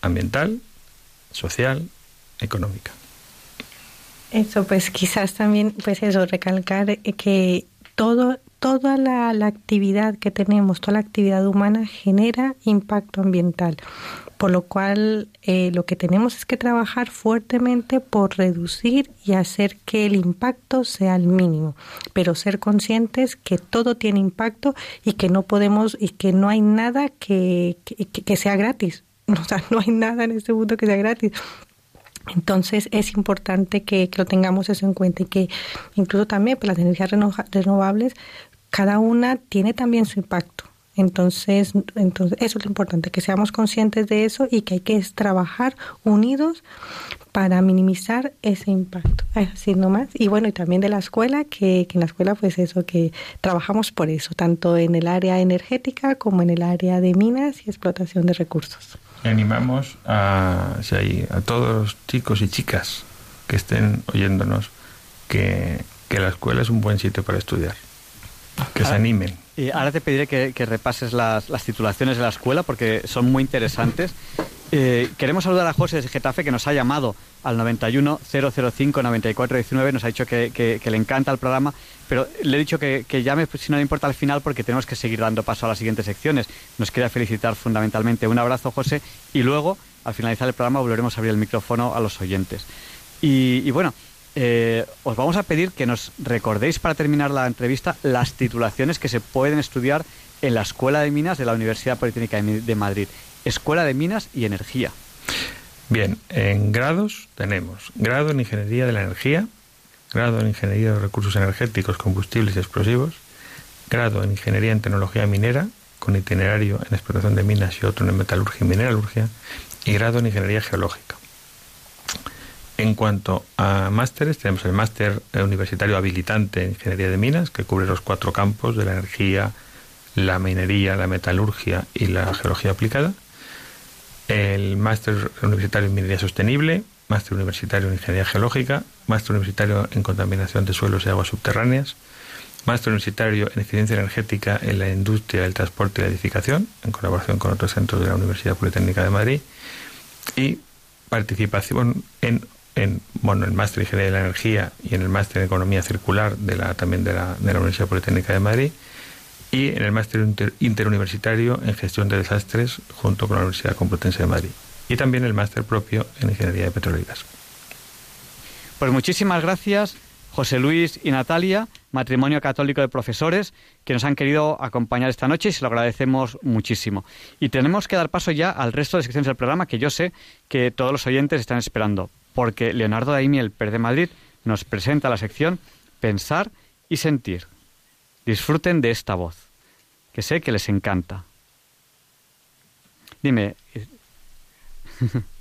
ambiental, social, económica. Eso, pues quizás también, pues eso, recalcar que todo, toda la, actividad que tenemos, toda la actividad humana genera impacto ambiental, por lo cual eh, lo que tenemos es que trabajar fuertemente por reducir y hacer que el impacto sea el mínimo, pero ser conscientes que todo tiene impacto y que no podemos y que no hay nada que, que sea gratis. O sea, no hay nada en este mundo que sea gratis. Entonces es importante que, lo tengamos eso en cuenta y que incluso también pues, las energías renovables, cada una tiene también su impacto. Entonces, entonces eso es lo importante, que seamos conscientes de eso y que hay que trabajar unidos para minimizar ese impacto. Así nomás. Y bueno, y también de la escuela, que, que en la escuela pues eso, que trabajamos por eso, tanto en el área energética como en el área de minas y explotación de recursos animamos a, a todos los chicos y chicas que estén oyéndonos que, la escuela es un buen sitio para estudiar. Que se animen. Y ahora te pediré que, repases las, titulaciones de la escuela porque son muy interesantes eh, queremos saludar a José de Getafe que nos ha llamado al 91 005 9419, nos ha dicho que, le encanta el programa, pero le he dicho que, llame si no le importa al final porque tenemos que seguir dando paso a las siguientes secciones. Nos quería felicitar fundamentalmente. Un abrazo, José, y luego, al finalizar el programa, volveremos a abrir el micrófono a los oyentes. Y, bueno, eh, os vamos a pedir que nos recordéis para terminar la entrevista las titulaciones que se pueden estudiar en la Escuela de Minas de la Universidad Politécnica de Madrid. Escuela de Minas y Energía. Bien, en grados tenemos grado en Ingeniería de la Energía, grado en Ingeniería de Recursos Energéticos, Combustibles y Explosivos, grado en Ingeniería en Tecnología Minera, con itinerario en explotación de minas y otro en metalurgia y mineralurgia, y grado en Ingeniería Geológica. En cuanto a másteres, tenemos el máster universitario habilitante en Ingeniería de Minas, que cubre los cuatro campos de la energía, la minería, la metalurgia y la geología aplicada. El máster universitario en Minería Sostenible, máster universitario en Ingeniería Geológica, máster universitario en Contaminación de Suelos y Aguas Subterráneas, máster universitario en Eficiencia Energética en la Industria, el Transporte y la Edificación, en colaboración con otros centros de la Universidad Politécnica de Madrid, y participación en en bueno, el máster en Ingeniería de la Energía y en el máster en Economía Circular de la, también de la, de la Universidad Politécnica de Madrid y en el máster interuniversitario en Gestión de Desastres junto con la Universidad Complutense de Madrid y también el máster propio en Ingeniería de Petróleo y Gas. Pues muchísimas gracias José Luis y Natalia, matrimonio católico de profesores, que nos han querido acompañar esta noche y se lo agradecemos muchísimo. Y tenemos que dar paso ya al resto de secciones del programa que yo sé que todos los oyentes están esperando porque Leonardo Daimiel, Per de Madrid, nos presenta la sección Pensar y Sentir. Disfruten de esta voz, que sé que les encanta. Dime.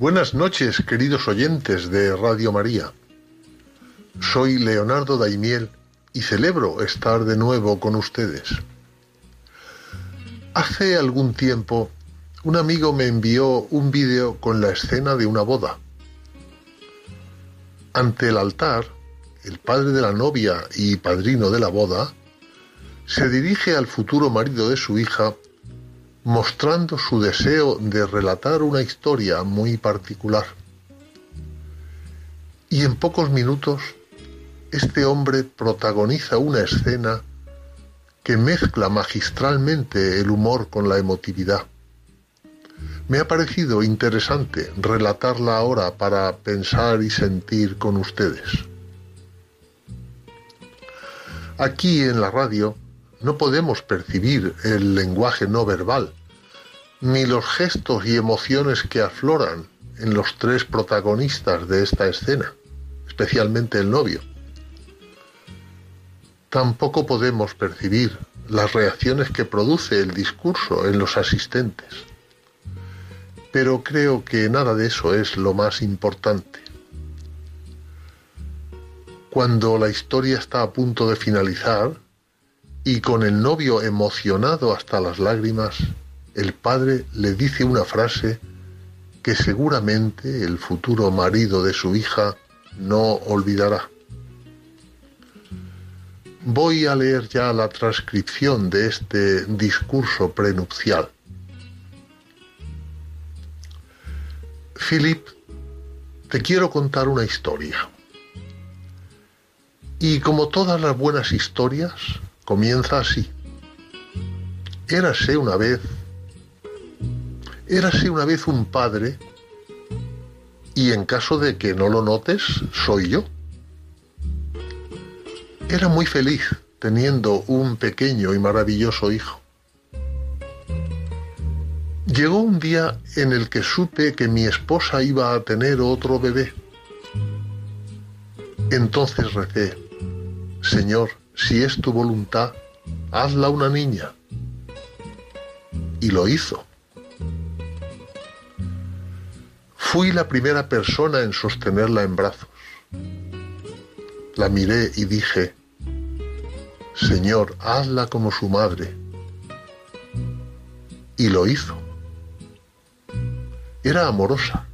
Buenas noches, queridos oyentes de Radio María. Soy Leonardo Daimiel y celebro estar de nuevo con ustedes. Hace algún tiempo, un amigo me envió un vídeo con la escena de una boda. Ante el altar, el padre de la novia y padrino de la boda se dirige al futuro marido de su hija mostrando su deseo de relatar una historia muy particular. Y en pocos minutos, este hombre protagoniza una escena que mezcla magistralmente el humor con la emotividad. Me ha parecido interesante relatarla ahora para pensar y sentir con ustedes. Aquí en la radio no podemos percibir el lenguaje no verbal, ni los gestos y emociones que afloran en los tres protagonistas de esta escena, especialmente el novio. Tampoco podemos percibir las reacciones que produce el discurso en los asistentes. Pero creo que nada de eso es lo más importante. Cuando la historia está a punto de finalizar, y con el novio emocionado hasta las lágrimas, el padre le dice una frase que seguramente el futuro marido de su hija no olvidará. Voy a leer ya la transcripción de este discurso prenupcial. Philip, te quiero contar una historia. Y como todas las buenas historias, comienza así. Érase una vez, érase una vez un padre, y en caso de que no lo notes, soy yo. Era muy feliz teniendo un pequeño y maravilloso hijo. Llegó un día en el que supe que mi esposa iba a tener otro bebé. Entonces recé, Señor, si es tu voluntad, hazla una niña. Y lo hizo. Fui la primera persona en sostenerla en brazos. La miré y dije, Señor, hazla como su madre. Y lo hizo. Era amorosa,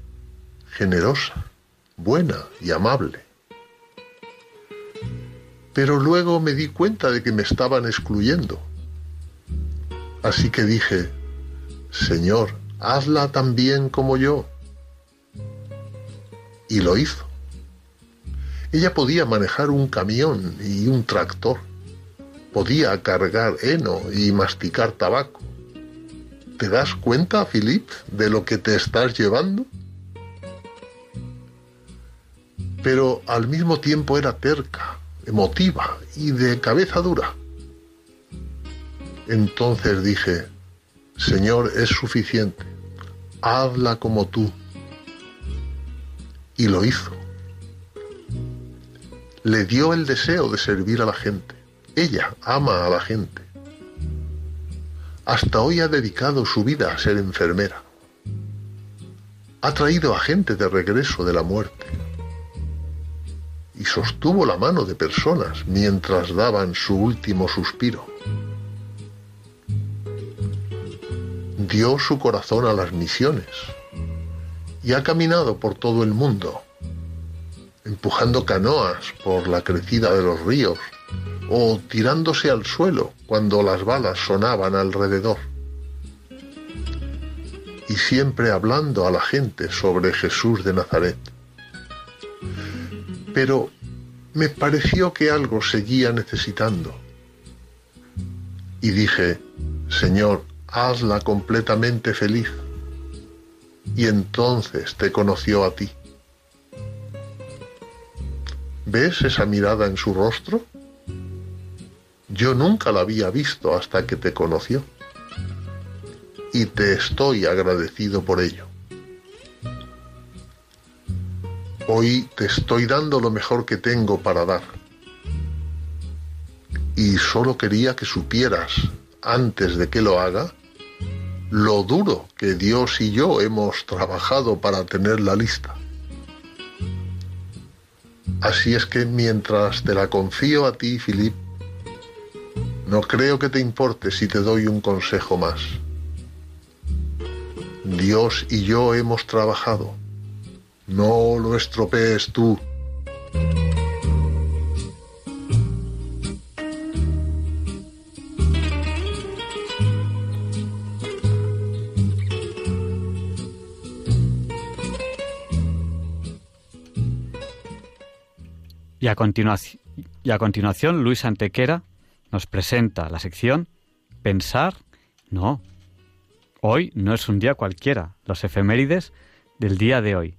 generosa, buena y amable pero luego me di cuenta de que me estaban excluyendo. Así que dije, Señor, hazla tan bien como yo. Y lo hizo. Ella podía manejar un camión y un tractor. Podía cargar heno y masticar tabaco. ¿Te das cuenta, Philip, de lo que te estás llevando? Pero al mismo tiempo era terca, emotiva y de cabeza dura. Entonces dije, Señor, es suficiente, hazla como tú. Y lo hizo. Le dio el deseo de servir a la gente. Ella ama a la gente. Hasta hoy ha dedicado su vida a ser enfermera. Ha traído a gente de regreso de la muerte. Y sostuvo la mano de personas mientras daban su último suspiro. dio su corazón a las misiones y ha caminado por todo el mundo, empujando canoas por la crecida de los ríos o tirándose al suelo cuando las balas sonaban alrededor. Y siempre hablando a la gente sobre Jesús de Nazaret. Pero me pareció que algo seguía necesitando. Y dije, Señor, hazla completamente feliz. Y entonces te conoció a ti. ¿Ves esa mirada en su rostro? Yo nunca la había visto hasta que te conoció. Y te estoy agradecido por ello. Hoy te estoy dando lo mejor que tengo para dar. Y solo quería que supieras, antes de que lo haga, lo duro que Dios y yo hemos trabajado para tener la lista. Así es que mientras te la confío a ti, Filip, no creo que te importe si te doy un consejo más. Dios y yo hemos trabajado. No lo estropees tú. Y a, continuación, Luis Antequera nos presenta la sección Pensar, no. Hoy no es un día cualquiera, los efemérides del día de hoy,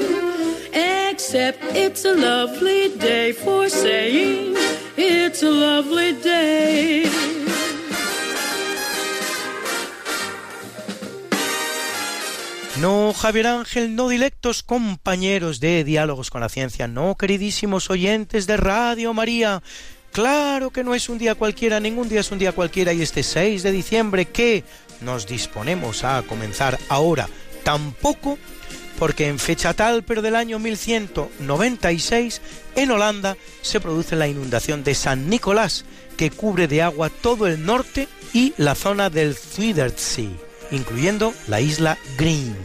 It's a lovely day for saying it's a lovely day. No, Javier Ángel, no directos compañeros de Diálogos con la Ciencia, no, queridísimos oyentes de Radio María. Claro que no es un día cualquiera, ningún día es un día cualquiera y este 6 de diciembre que nos disponemos a comenzar ahora tampoco porque en fecha tal, pero del año 1196, en Holanda se produce la inundación de San Nicolás, que cubre de agua todo el norte y la zona del Zuiderzee incluyendo la isla Green.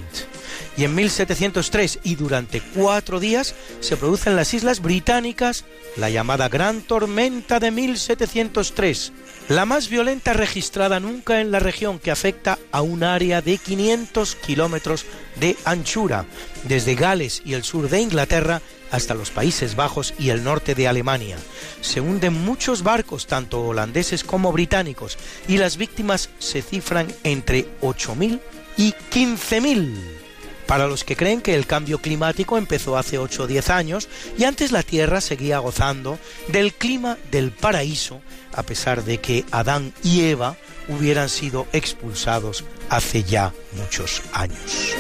Y en 1703 y durante cuatro días se produce en las Islas Británicas la llamada Gran Tormenta de 1703, la más violenta registrada nunca en la región que afecta a un área de 500 kilómetros de anchura, desde Gales y el sur de Inglaterra hasta los Países Bajos y el norte de Alemania. Se hunden muchos barcos, tanto holandeses como británicos, y las víctimas se cifran entre 8.000 y 15.000. Para los que creen que el cambio climático empezó hace 8 o 10 años y antes la Tierra seguía gozando del clima del paraíso, a pesar de que Adán y Eva hubieran sido expulsados hace ya muchos años.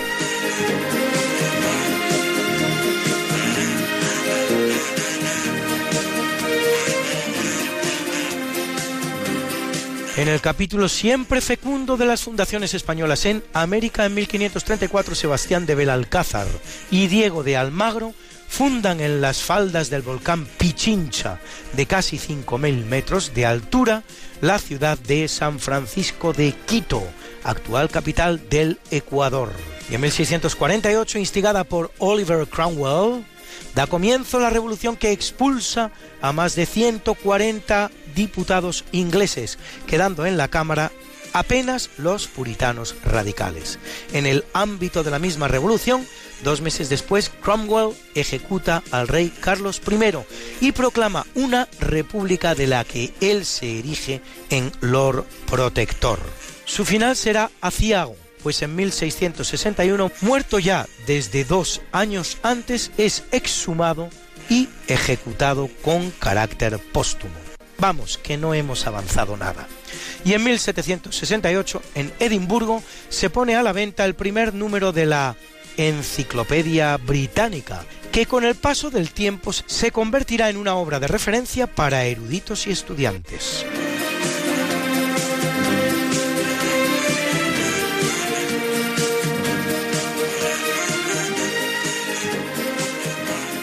En el capítulo siempre fecundo de las fundaciones españolas en América en 1534 Sebastián de Belalcázar y Diego de Almagro fundan en las faldas del volcán Pichincha de casi 5.000 metros de altura la ciudad de San Francisco de Quito, actual capital del Ecuador. Y en 1648, instigada por Oliver Cromwell, da comienzo la revolución que expulsa a más de 140 diputados ingleses, quedando en la Cámara apenas los puritanos radicales. En el ámbito de la misma revolución, dos meses después, Cromwell ejecuta al rey Carlos I y proclama una república de la que él se erige en Lord Protector. Su final será aciago, pues en 1661, muerto ya desde dos años antes, es exhumado y ejecutado con carácter póstumo. Vamos, que no hemos avanzado nada. Y en 1768, en Edimburgo, se pone a la venta el primer número de la Enciclopedia Británica, que con el paso del tiempo se convertirá en una obra de referencia para eruditos y estudiantes.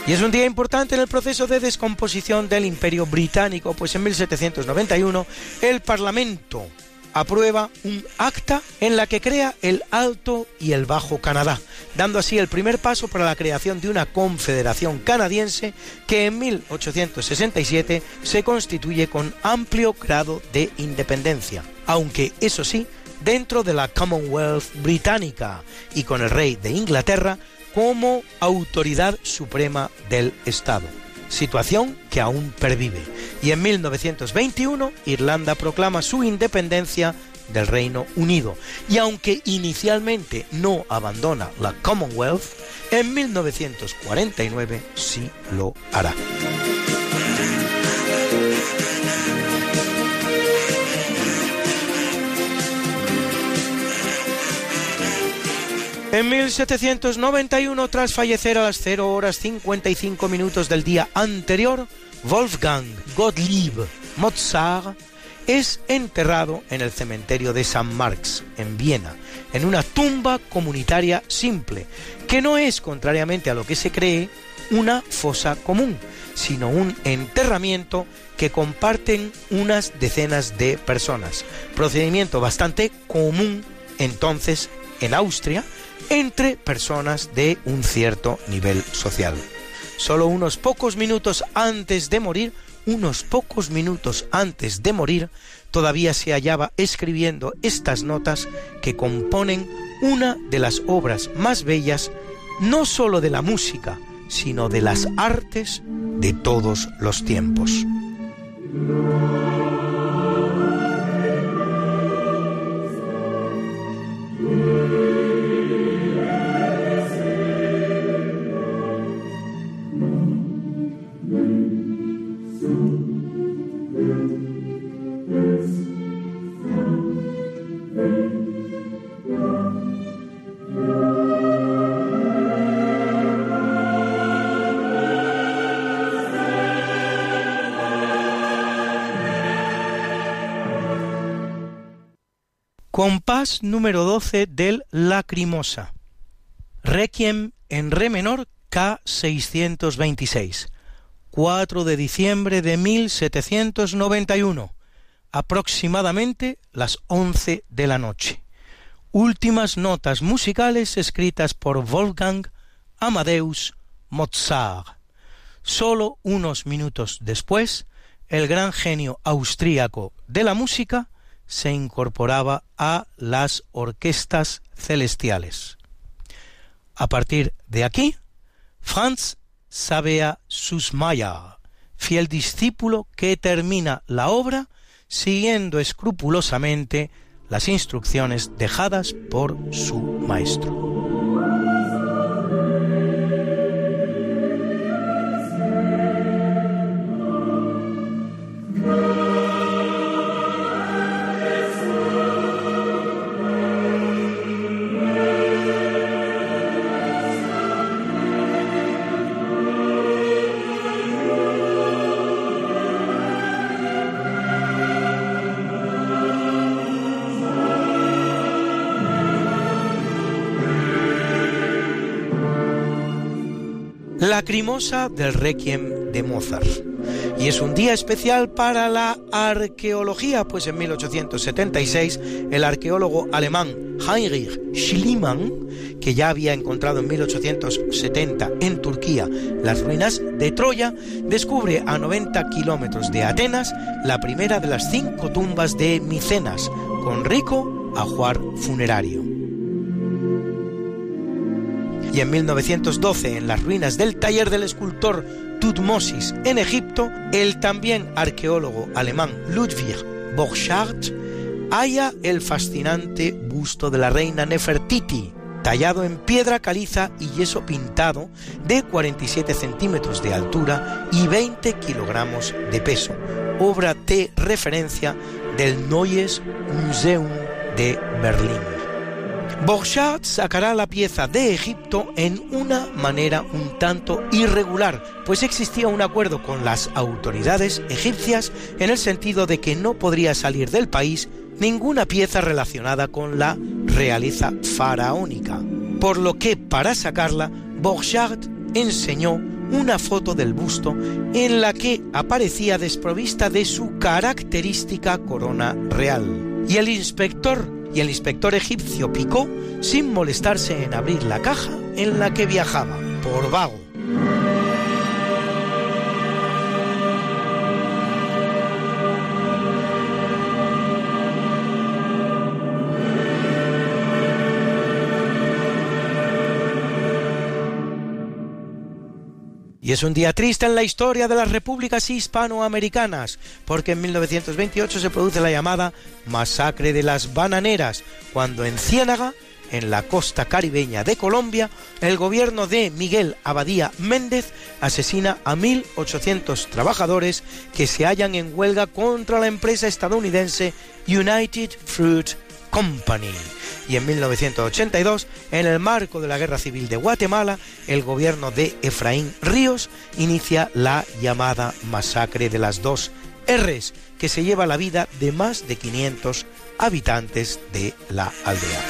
Y es un día importante en el proceso de descomposición del Imperio Británico, pues en 1791 el Parlamento aprueba un acta en la que crea el Alto y el Bajo Canadá, dando así el primer paso para la creación de una confederación canadiense que en 1867 se constituye con amplio grado de independencia, aunque eso sí, dentro de la Commonwealth británica y con el rey de Inglaterra como autoridad suprema del Estado, situación que aún pervive. Y en 1921 Irlanda proclama su independencia del Reino Unido. Y aunque inicialmente no abandona la Commonwealth, en 1949 sí lo hará. En 1791, tras fallecer a las 0 horas 55 minutos del día anterior, Wolfgang Gottlieb Mozart es enterrado en el cementerio de San Marx, en Viena, en una tumba comunitaria simple, que no es, contrariamente a lo que se cree, una fosa común, sino un enterramiento que comparten unas decenas de personas, procedimiento bastante común entonces en Austria, entre personas de un cierto nivel social. Solo unos pocos minutos antes de morir, unos pocos minutos antes de morir, todavía se hallaba escribiendo estas notas que componen una de las obras más bellas, no sólo de la música, sino de las artes de todos los tiempos. Número 12 del Lacrimosa. Requiem en re menor K626. 4 de diciembre de 1791. Aproximadamente las 11 de la noche. Últimas notas musicales escritas por Wolfgang Amadeus Mozart. Solo unos minutos después, el gran genio austríaco de la música se incorporaba a las orquestas celestiales. A partir de aquí, Franz Sabea Susmayer, fiel discípulo que termina la obra siguiendo escrupulosamente las instrucciones dejadas por su maestro. Lacrimosa del Requiem de Mozart. Y es un día especial para la arqueología, pues en 1876 el arqueólogo alemán Heinrich Schliemann, que ya había encontrado en 1870 en Turquía las ruinas de Troya, descubre a 90 kilómetros de Atenas la primera de las cinco tumbas de Micenas, con rico ajuar funerario y en 1912 en las ruinas del taller del escultor Tutmosis en Egipto, el también arqueólogo alemán Ludwig Borchardt halla el fascinante busto de la reina Nefertiti, tallado en piedra caliza y yeso pintado de 47 centímetros de altura y 20 kilogramos de peso, obra de referencia del Neues Museum de Berlín. Borchardt sacará la pieza de Egipto en una manera un tanto irregular, pues existía un acuerdo con las autoridades egipcias en el sentido de que no podría salir del país ninguna pieza relacionada con la realeza faraónica, por lo que para sacarla, Borchardt enseñó una foto del busto en la que aparecía desprovista de su característica corona real. Y el inspector y el inspector egipcio picó sin molestarse en abrir la caja en la que viajaba, por vago. Y es un día triste en la historia de las repúblicas hispanoamericanas, porque en 1928 se produce la llamada Masacre de las Bananeras, cuando en Ciénaga, en la costa caribeña de Colombia, el gobierno de Miguel Abadía Méndez asesina a 1.800 trabajadores que se hallan en huelga contra la empresa estadounidense United Fruit Company y en 1982, en el marco de la Guerra Civil de Guatemala, el gobierno de Efraín Ríos inicia la llamada masacre de las dos R's, que se lleva la vida de más de 500 habitantes de la aldea.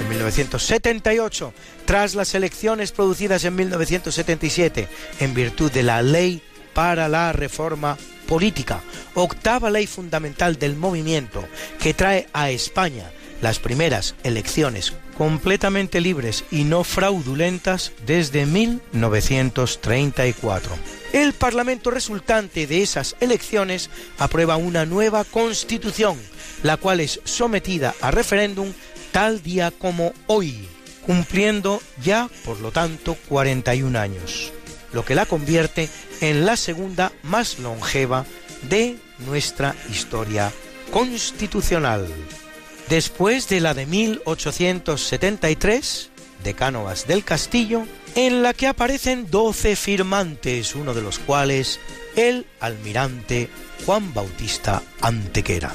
En 1978 tras las elecciones producidas en 1977 en virtud de la Ley para la Reforma Política, octava ley fundamental del movimiento que trae a España las primeras elecciones completamente libres y no fraudulentas desde 1934. El Parlamento resultante de esas elecciones aprueba una nueva constitución, la cual es sometida a referéndum tal día como hoy, cumpliendo ya, por lo tanto, 41 años, lo que la convierte en la segunda más longeva de nuestra historia constitucional. Después de la de 1873, de Cánovas del Castillo, en la que aparecen 12 firmantes, uno de los cuales el almirante Juan Bautista Antequera.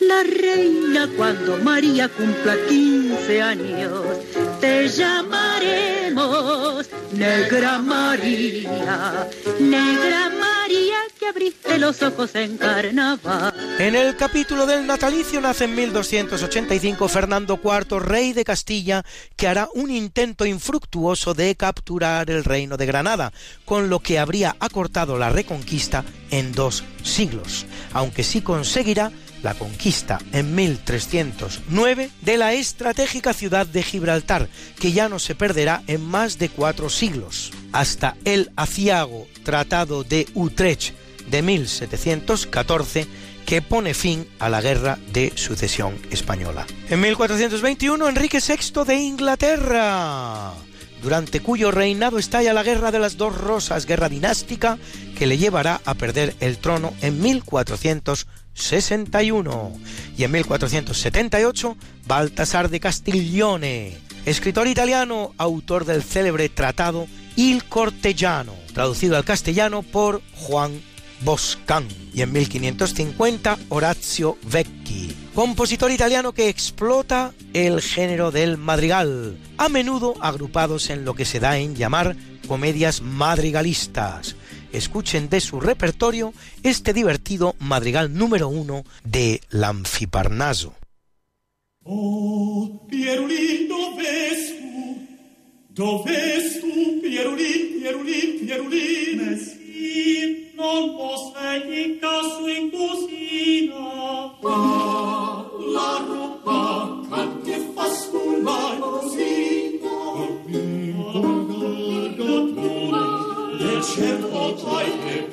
la reina cuando María cumpla 15 años. Te llamaremos Negra María, Negra María que abriste los ojos en carnaval. En el capítulo del natalicio nace en 1285 Fernando IV, rey de Castilla, que hará un intento infructuoso de capturar el reino de Granada, con lo que habría acortado la reconquista en dos siglos, aunque sí conseguirá la conquista en 1309 de la estratégica ciudad de Gibraltar, que ya no se perderá en más de cuatro siglos, hasta el aciago Tratado de Utrecht de 1714, que pone fin a la guerra de sucesión española. En 1421, Enrique VI de Inglaterra durante cuyo reinado estalla la Guerra de las Dos Rosas, guerra dinástica que le llevará a perder el trono en 1400 1461. Y en 1478, Baltasar de Castiglione, escritor italiano, autor del célebre tratado Il Cortellano, traducido al castellano por Juan Boscan. Y en 1550, Orazio Vecchi, compositor italiano que explota el género del madrigal, a menudo agrupados en lo que se da en llamar comedias madrigalistas. Escuchen de su repertorio este divertido madrigal número uno de L'Anfiparnaso. Oh, Ciemno tajnie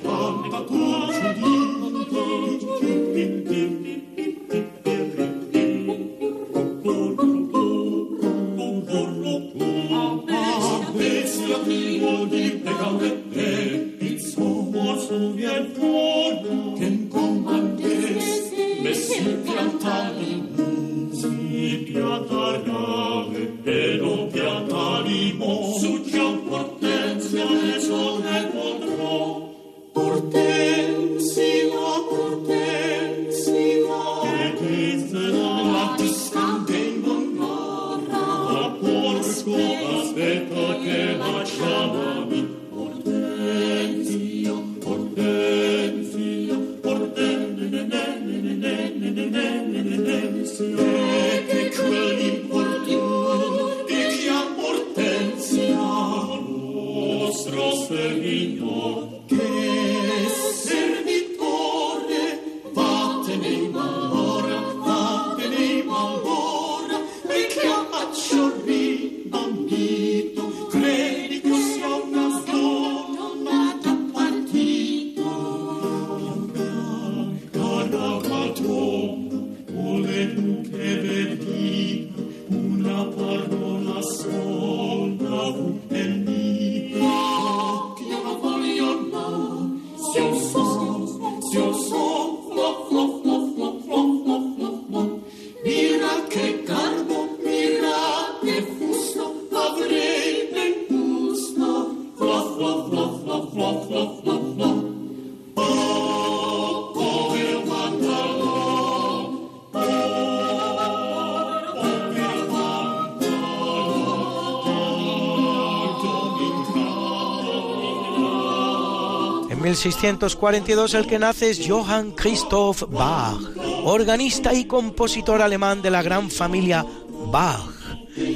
1642 el que nace es Johann Christoph Bach, organista y compositor alemán de la gran familia Bach,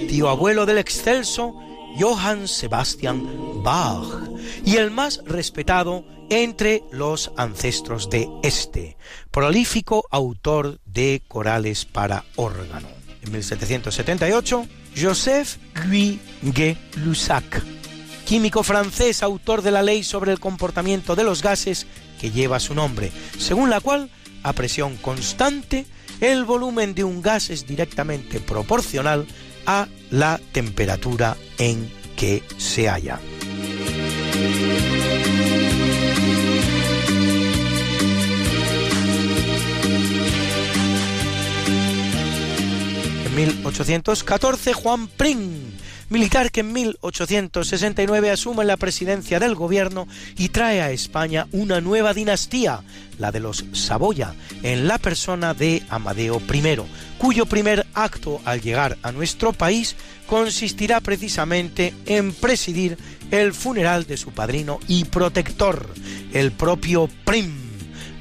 tío abuelo del excelso Johann Sebastian Bach y el más respetado entre los ancestros de este, prolífico autor de corales para órgano. En 1778, Joseph Guy Gay-Lussac, químico francés, autor de la ley sobre el comportamiento de los gases que lleva su nombre, según la cual, a presión constante, el volumen de un gas es directamente proporcional a la temperatura en que se halla. En 1814, Juan Prim, militar que en 1869 asume la presidencia del gobierno y trae a España una nueva dinastía, la de los Saboya, en la persona de Amadeo I, cuyo primer acto al llegar a nuestro país consistirá precisamente en presidir el funeral de su padrino y protector, el propio Prim,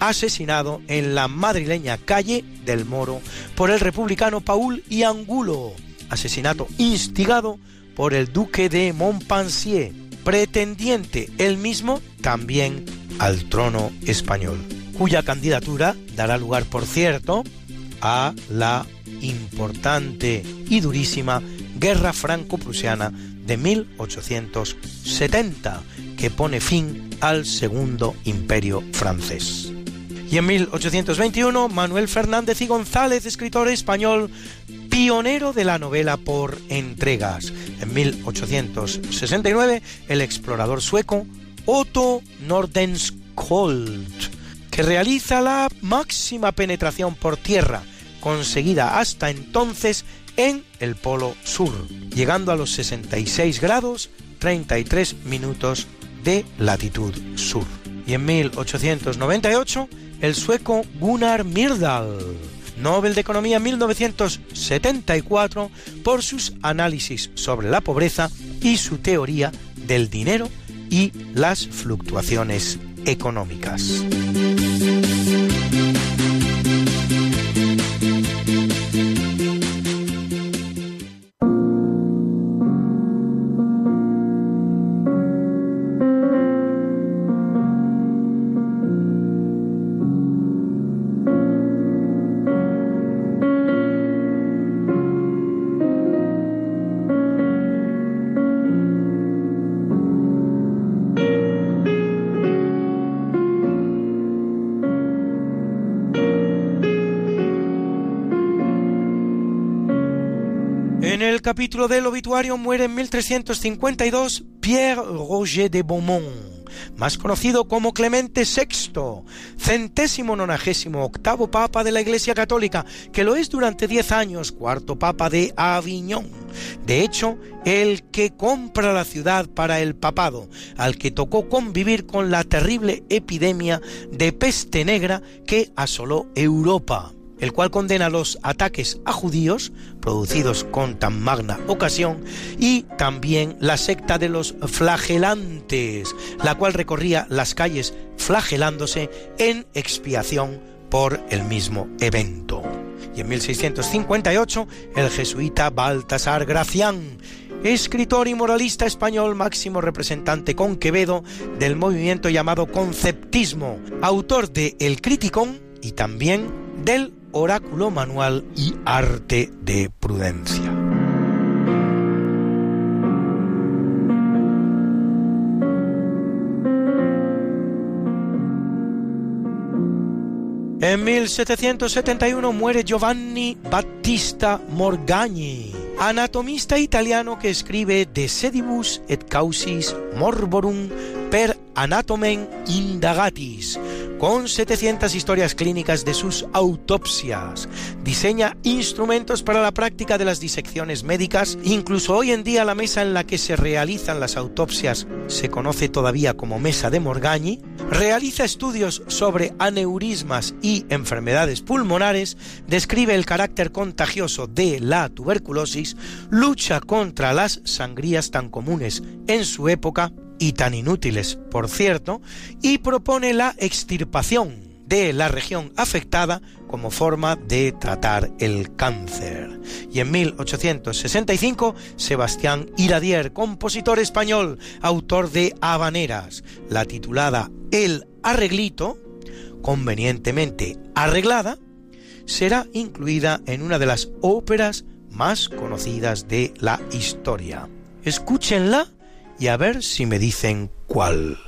asesinado en la madrileña calle del Moro por el republicano Paul y Angulo, asesinato instigado por el duque de Montpensier, pretendiente él mismo también al trono español, cuya candidatura dará lugar, por cierto, a la importante y durísima Guerra Franco-Prusiana de 1870, que pone fin al Segundo Imperio francés. Y en 1821, Manuel Fernández y González, escritor español, pionero de la novela por entregas. En 1869, el explorador sueco Otto Nordenskjöld, que realiza la máxima penetración por tierra conseguida hasta entonces en el Polo Sur, llegando a los 66 grados 33 minutos de latitud sur. Y en 1898, el sueco Gunnar Myrdal, Nobel de Economía 1974, por sus análisis sobre la pobreza y su teoría del dinero y las fluctuaciones económicas. Capítulo del obituario muere en 1352 Pierre Roger de Beaumont, más conocido como Clemente VI, centésimo nonagésimo octavo papa de la Iglesia Católica, que lo es durante diez años, cuarto papa de Aviñón. De hecho, el que compra la ciudad para el papado, al que tocó convivir con la terrible epidemia de peste negra que asoló Europa el cual condena los ataques a judíos producidos con tan magna ocasión y también la secta de los flagelantes, la cual recorría las calles flagelándose en expiación por el mismo evento. Y en 1658 el jesuita Baltasar Gracián, escritor y moralista español máximo representante con Quevedo del movimiento llamado conceptismo, autor de El Criticón y también del Oráculo Manual y Arte de Prudencia. En 1771 muere Giovanni Battista Morgagni, anatomista italiano que escribe De sedibus et causis morborum per anatomen indagatis, con 700 historias clínicas de sus autopsias. Diseña instrumentos para la práctica de las disecciones médicas. Incluso hoy en día la mesa en la que se realizan las autopsias se conoce todavía como mesa de Morgagni. Realiza estudios sobre aneurismas y enfermedades pulmonares. Describe el carácter contagioso de la tuberculosis. Lucha contra las sangrías tan comunes en su época y tan inútiles, por cierto, y propone la extirpación de la región afectada como forma de tratar el cáncer. Y en 1865, Sebastián Iradier, compositor español, autor de Habaneras, la titulada El Arreglito, convenientemente arreglada, será incluida en una de las óperas más conocidas de la historia. Escúchenla y a ver si me dicen cuál.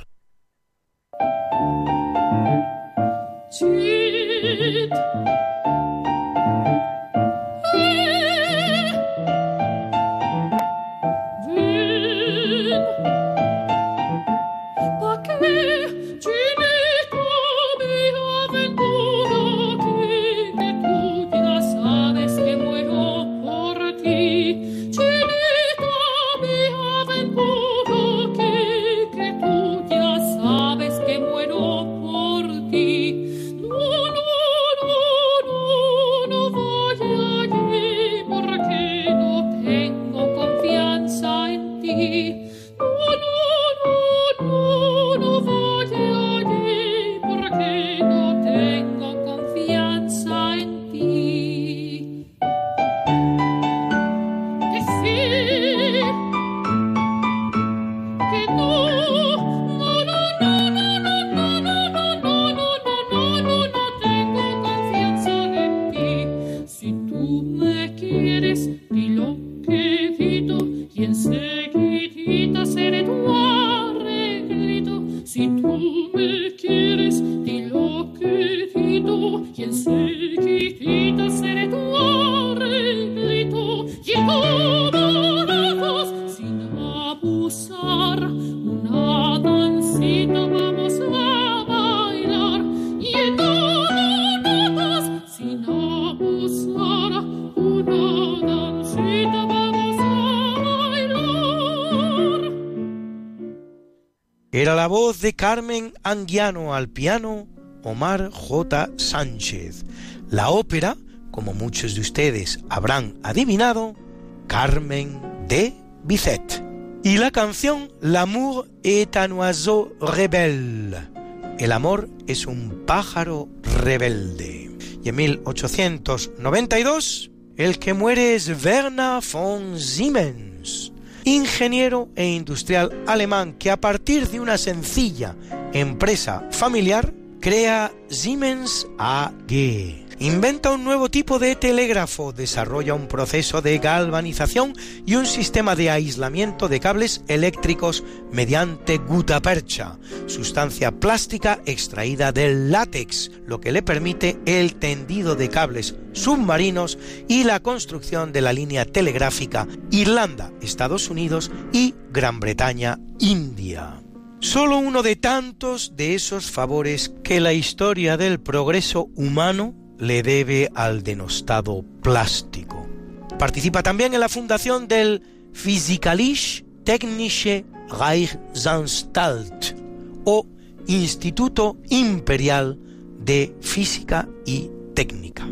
Anguiano al piano, Omar J. Sánchez. La ópera, como muchos de ustedes habrán adivinado, Carmen de Bizet. Y la canción L'amour est un oiseau rebelle. El amor es un pájaro rebelde. Y en 1892, el que muere es Werner von Siemens, ingeniero e industrial alemán que a partir de una sencilla empresa familiar crea Siemens AG. Inventa un nuevo tipo de telégrafo, desarrolla un proceso de galvanización y un sistema de aislamiento de cables eléctricos mediante gutapercha, sustancia plástica extraída del látex, lo que le permite el tendido de cables submarinos y la construcción de la línea telegráfica Irlanda, Estados Unidos y Gran Bretaña, India. Solo uno de tantos de esos favores que la historia del progreso humano le debe al denostado plástico. Participa también en la fundación del Physikalische Technische Reichsanstalt o Instituto Imperial de Física y Técnica.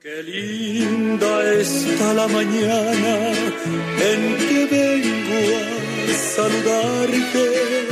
Qué linda está la mañana en que vengo a saludarte.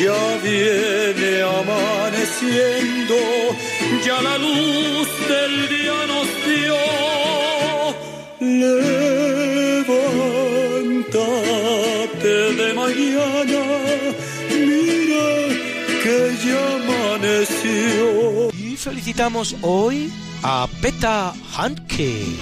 Ya viene amaneciendo, ya la luz del día nos dio. Levántate de mañana, mira que ya amaneció. Y felicitamos hoy a Beta Handke,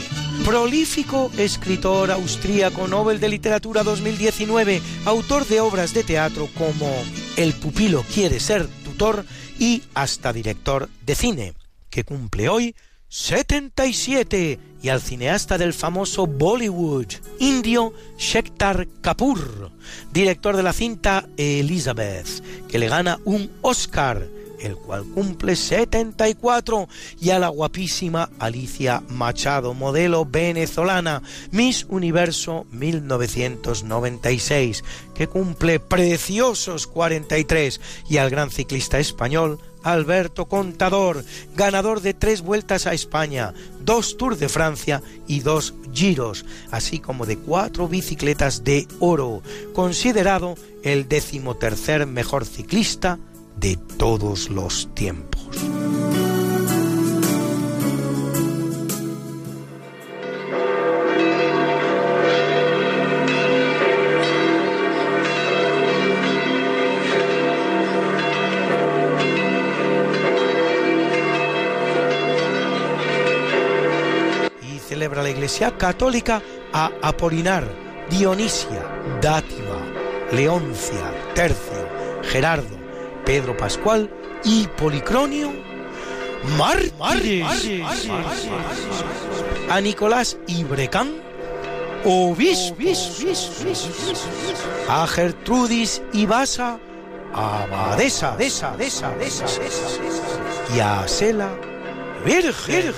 prolífico escritor austríaco Nobel de Literatura 2019, autor de obras de teatro como El pupilo quiere ser tutor y hasta director de cine, que cumple hoy 77 y al cineasta del famoso Bollywood, indio Shektar Kapoor, director de la cinta Elizabeth, que le gana un Oscar, el cual cumple 74, y a la guapísima Alicia Machado, modelo venezolana, Miss Universo 1996, que cumple preciosos 43, y al gran ciclista español Alberto Contador, ganador de tres vueltas a España, dos Tours de Francia y dos Giros, así como de cuatro bicicletas de oro, considerado el decimotercer mejor ciclista de todos los tiempos. Y celebra la Iglesia Católica a Apolinar, Dionisia, Dátiva, Leoncia, Tercio, Gerardo, Pedro Pascual y Policronio mártires. A Nicolás Ibrecán, obispos. A Gertrudis Ibasa, abadesa. Y a Sela, virgen.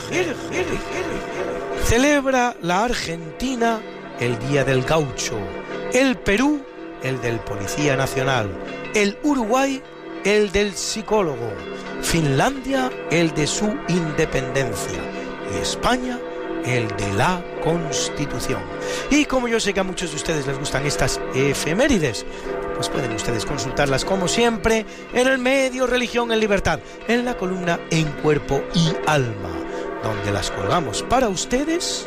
Celebra la Argentina el Día del Gaucho, el Perú el del Policía Nacional, el Uruguay el del psicólogo, Finlandia el de su independencia y España el de la Constitución. Y como yo sé que a muchos de ustedes les gustan estas efemérides, pues pueden ustedes consultarlas como siempre en el medio Religión en Libertad, en la columna En Cuerpo y Alma, donde las colgamos para ustedes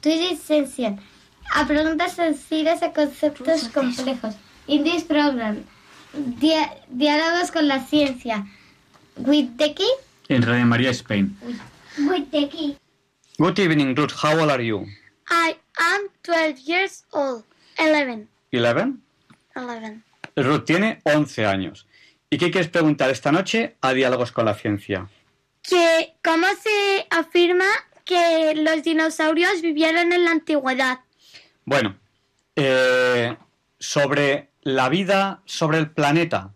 This session. A preguntas sencillas a conceptos complejos. In this program, dia- diálogos con la ciencia. With the key? En Radio María Spain. With the key. Good evening, Ruth. How old are you? I am 12 years old. 11. 11. 11. Ruth tiene 11 años. ¿Y qué quieres preguntar esta noche a Diálogos con la Ciencia? Que, ¿Cómo se afirma que los dinosaurios vivieron en la antigüedad? Bueno, eh, sobre la vida sobre el planeta,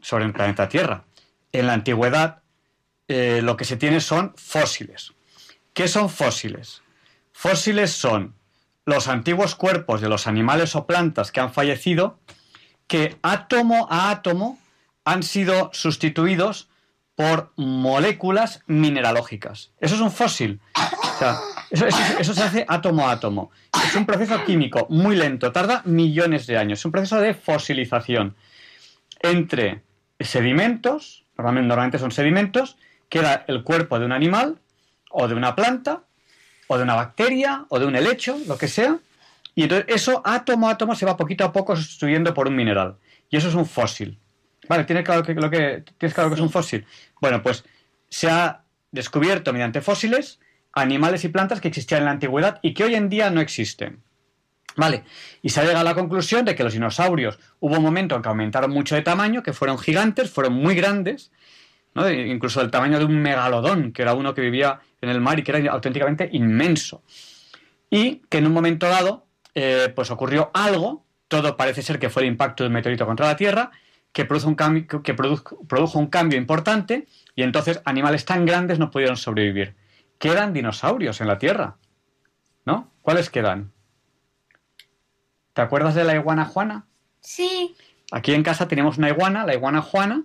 sobre el planeta Tierra. En la antigüedad eh, lo que se tiene son fósiles. ¿Qué son fósiles? Fósiles son los antiguos cuerpos de los animales o plantas que han fallecido que átomo a átomo han sido sustituidos por moléculas mineralógicas. Eso es un fósil. O sea, eso, se hace átomo a átomo. Es un proceso químico muy lento, tarda millones de años. Es un proceso de fosilización entre sedimentos, normalmente, normalmente son sedimentos, queda el cuerpo de un animal o de una planta o de una bacteria o de un helecho, lo que sea, y entonces eso átomo a átomo se va poquito a poco sustituyendo por un mineral. Y eso es un fósil. Vale, ¿tienes claro, que, lo que, ¿tienes claro que es un fósil? Bueno, pues se ha descubierto mediante fósiles animales y plantas que existían en la antigüedad y que hoy en día no existen. Vale, y se ha llegado a la conclusión de que los dinosaurios hubo un momento en que aumentaron mucho de tamaño, que fueron gigantes, fueron muy grandes, ¿no? E incluso del tamaño de un megalodón, que era uno que vivía en el mar y que era auténticamente inmenso. Y que en un momento dado, eh, pues ocurrió algo, todo parece ser que fue el impacto de un meteorito contra la Tierra, que, produjo un, cambio, que produjo, produjo un cambio importante y entonces animales tan grandes no pudieron sobrevivir. Quedan dinosaurios en la Tierra, ¿no? ¿Cuáles quedan? ¿Te acuerdas de la iguana Juana? Sí. Aquí en casa tenemos una iguana, la iguana Juana,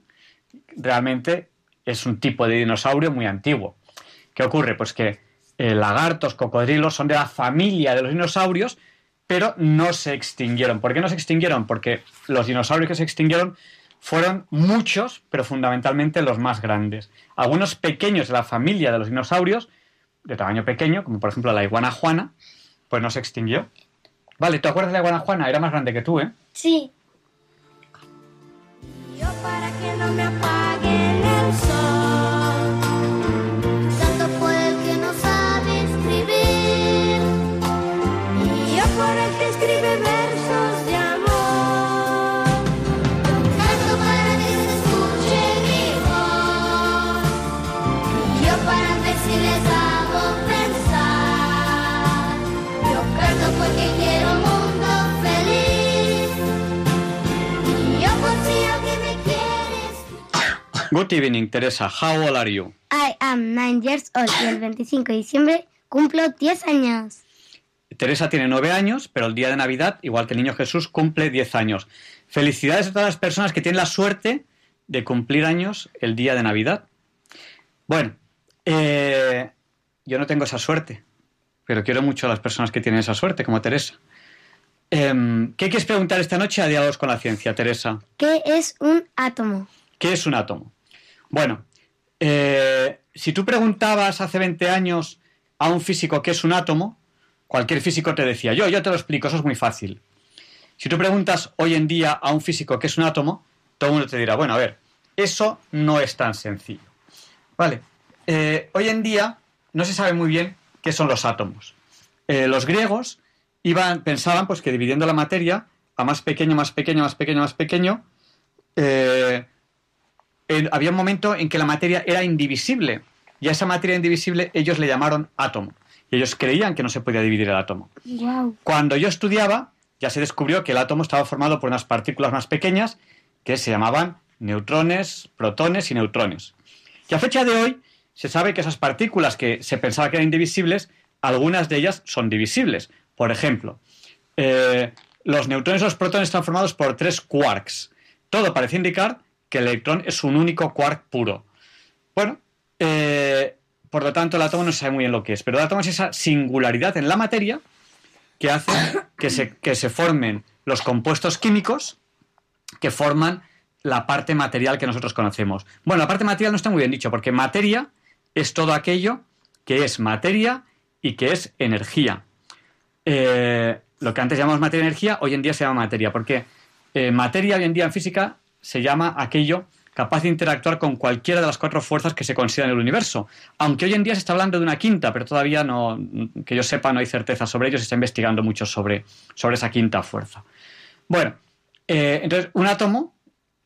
realmente es un tipo de dinosaurio muy antiguo. ¿Qué ocurre? Pues que eh, lagartos, cocodrilos son de la familia de los dinosaurios, pero no se extinguieron. ¿Por qué no se extinguieron? Porque los dinosaurios que se extinguieron fueron muchos, pero fundamentalmente los más grandes. Algunos pequeños de la familia de los dinosaurios, de tamaño pequeño, como por ejemplo la iguana Juana, pues no se extinguió. Vale, ¿te acuerdas de la iguana Juana? Era más grande que tú, ¿eh? Sí. Yo para que no me Good evening, Teresa. How old are you? I am 9 years old y el 25 de diciembre cumplo 10 años. Teresa tiene nueve años, pero el día de Navidad, igual que el niño Jesús, cumple diez años. Felicidades a todas las personas que tienen la suerte de cumplir años el día de Navidad. Bueno, eh, yo no tengo esa suerte, pero quiero mucho a las personas que tienen esa suerte, como Teresa. Em, ¿Qué quieres preguntar esta noche a Diálogos con la Ciencia, Teresa? ¿Qué es un átomo? ¿Qué es un átomo? Bueno, eh, si tú preguntabas hace 20 años a un físico qué es un átomo, cualquier físico te decía, yo, yo te lo explico, eso es muy fácil. Si tú preguntas hoy en día a un físico qué es un átomo, todo el mundo te dirá, bueno, a ver, eso no es tan sencillo. Vale, eh, hoy en día no se sabe muy bien qué son los átomos. Eh, los griegos iban, pensaban pues, que dividiendo la materia a más pequeño, más pequeño, más pequeño, más pequeño, eh, había un momento en que la materia era indivisible. y a esa materia indivisible ellos le llamaron átomo. Y ellos creían que no se podía dividir el átomo. Wow. Cuando yo estudiaba, ya se descubrió que el átomo estaba formado por unas partículas más pequeñas que se llamaban neutrones, protones y neutrones. Y a fecha de hoy se sabe que esas partículas que se pensaba que eran indivisibles, algunas de ellas son divisibles. Por ejemplo, eh, los neutrones y los protones están formados por tres quarks. Todo parece indicar que el electrón es un único quark puro. Bueno, eh, por lo tanto el átomo no sabe muy bien lo que es, pero el átomo es esa singularidad en la materia que hace que se, que se formen los compuestos químicos que forman la parte material que nosotros conocemos. Bueno, la parte material no está muy bien dicho, porque materia es todo aquello que es materia y que es energía. Eh, lo que antes llamamos materia y energía, hoy en día se llama materia, porque eh, materia hoy en día en física se llama aquello capaz de interactuar con cualquiera de las cuatro fuerzas que se consideran en el universo. Aunque hoy en día se está hablando de una quinta, pero todavía no, que yo sepa, no hay certeza sobre ello, se está investigando mucho sobre, sobre esa quinta fuerza. Bueno, eh, entonces un átomo,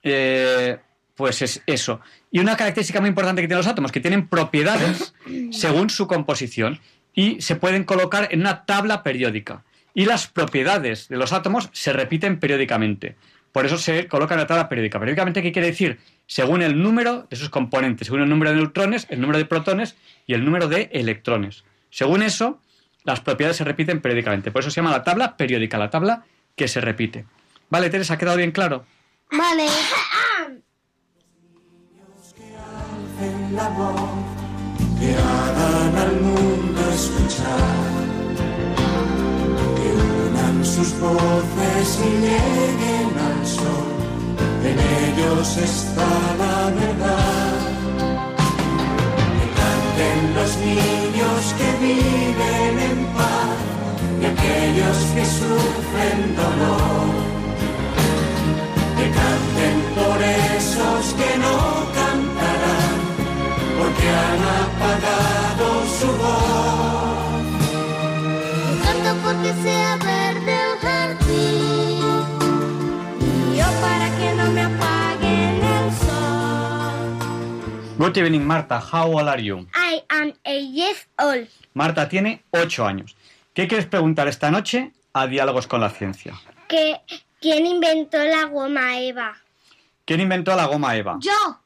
eh, pues es eso. Y una característica muy importante que tienen los átomos, que tienen propiedades según su composición y se pueden colocar en una tabla periódica. Y las propiedades de los átomos se repiten periódicamente. Por eso se coloca en la tabla periódica. Periódicamente, ¿qué quiere decir? Según el número de sus componentes, según el número de neutrones, el número de protones y el número de electrones. Según eso, las propiedades se repiten periódicamente. Por eso se llama la tabla periódica, la tabla que se repite. Vale, Teresa, ¿ha quedado bien claro? Vale. en la voz que hagan al mundo escuchar, sus voces lleguen al sol, en ellos está la verdad. Que canten los niños que viven en paz y aquellos que sufren dolor. Que canten por esos que no cantarán porque han apagado su voz. Good evening, Marta. How old are you? I am a years old. Marta tiene ocho años. ¿Qué quieres preguntar esta noche a Diálogos con la Ciencia? Que, ¿Quién inventó la goma Eva? ¿Quién inventó la goma Eva? Yo.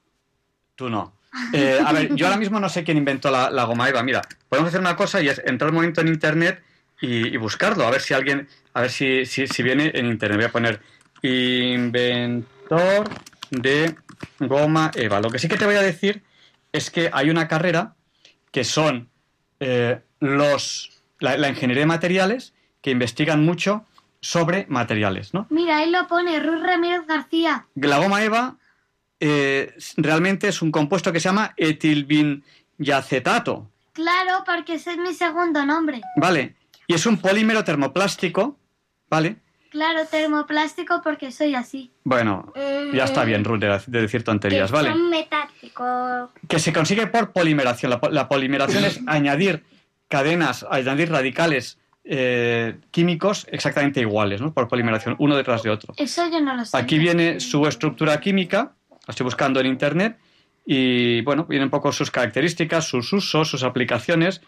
Tú no. Eh, a ver, yo ahora mismo no sé quién inventó la, la goma Eva. Mira, podemos hacer una cosa y es entrar un momento en internet y, y buscarlo, a ver si alguien, a ver si, si, si viene en internet. Voy a poner inventor de goma Eva. Lo que sí que te voy a decir es que hay una carrera que son eh, los la, la ingeniería de materiales que investigan mucho sobre materiales, ¿no? Mira, ahí lo pone Ruth Ramírez García. La goma Eva eh, realmente es un compuesto que se llama etilvinyacetato, Claro, porque ese es mi segundo nombre. ¿vale? Y es un polímero termoplástico, ¿vale? Claro, termoplástico porque soy así. Bueno, ya está bien, Ruth, de, de decir tonterías, ¿vale? Son metálicos. Que se consigue por polimeración. La, po- la polimeración es añadir cadenas, añadir radicales eh, químicos exactamente iguales, ¿no? Por polimeración, uno detrás de otro. Eso yo no lo sé. Aquí viene su estructura química, la estoy buscando en internet, y bueno, vienen un poco sus características, sus usos, sus aplicaciones,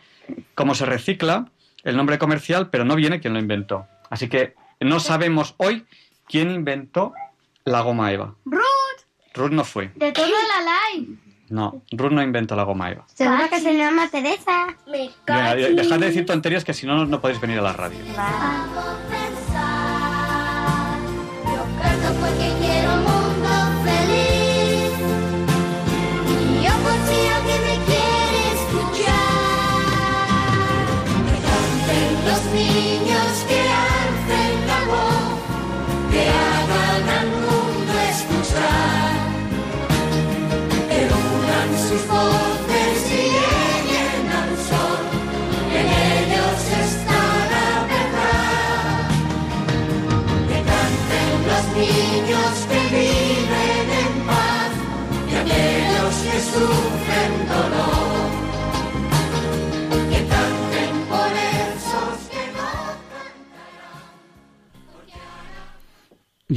cómo se recicla, el nombre comercial, pero no viene quién lo inventó. Así que no sabemos hoy quién inventó la goma Eva. Ruth, Ruth no fue. de toda la live. No, Ruth no inventó la goma Eva. Seguro que se llama Teresa. Me dejad de decir tonterías que si no, no podéis venir a la radio.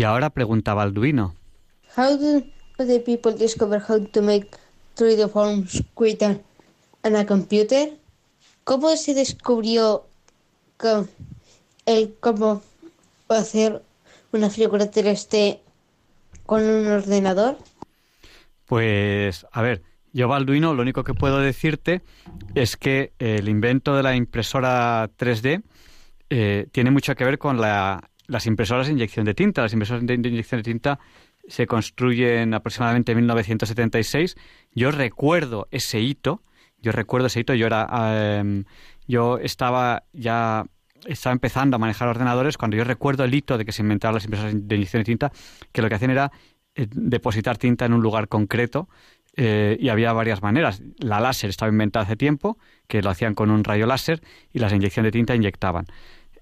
Y ahora pregunta Balduino. How do the people discover how to make 3D forms quicker? Ana Computer? ¿Cómo se descubrió que el cómo hacer una figura 3D con un ordenador? Pues, a ver, yo, Balduino, lo único que puedo decirte es que el invento de la impresora 3D eh, tiene mucho que ver con la- las impresoras de inyección de tinta. Las impresoras de, inyección de tinta se construyen aproximadamente en 1976. Yo recuerdo ese hito, yo recuerdo ese hito, yo era, em, yo estaba ya estaba empezando a manejar ordenadores cuando yo recuerdo el hito de que se inventaron las impresoras de inyección de tinta, que lo que hacían era eh, depositar tinta en un lugar concreto eh, y había varias maneras. La láser estaba inventada hace tiempo, que lo hacían con un rayo láser y las inyección de tinta inyectaban.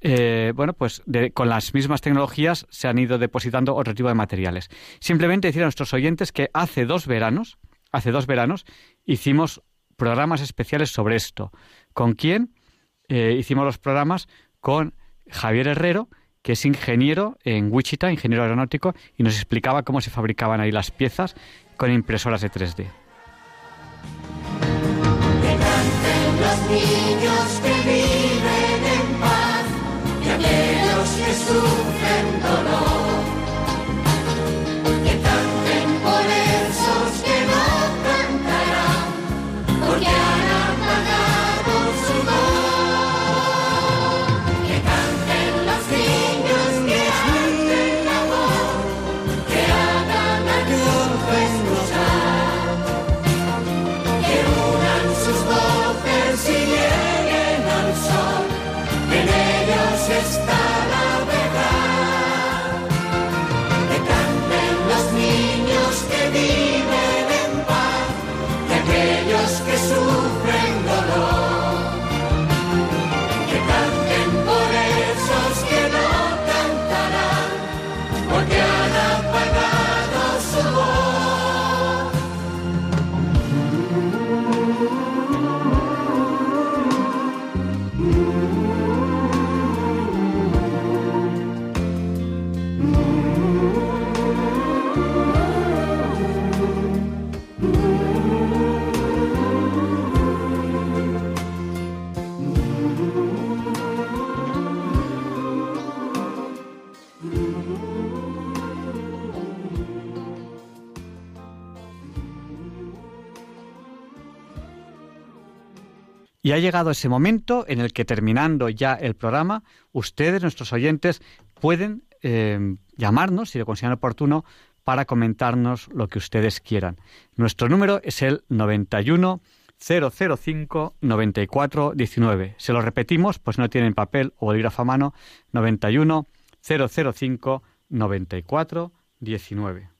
Eh, bueno, pues con las mismas tecnologías se han ido depositando otro tipo de materiales. Simplemente decir a nuestros oyentes que hace dos veranos, hace dos veranos, hicimos programas especiales sobre esto. ¿Con quién? Eh, hicimos los programas con Javier Herrero, que es ingeniero en Wichita, ingeniero aeronáutico, y nos explicaba cómo se fabricaban ahí las piezas con impresoras de 3D. Que canten los niños que viven en paz y aquellos que sufren dolor. Y ha llegado ese momento en el que terminando ya el programa, ustedes, nuestros oyentes, pueden eh, llamarnos, si lo consideran oportuno, para comentarnos lo que ustedes quieran. Nuestro número es el 91 005 94 19. Se lo repetimos, pues no tienen papel o bolígrafo a mano, 91 005 94 19.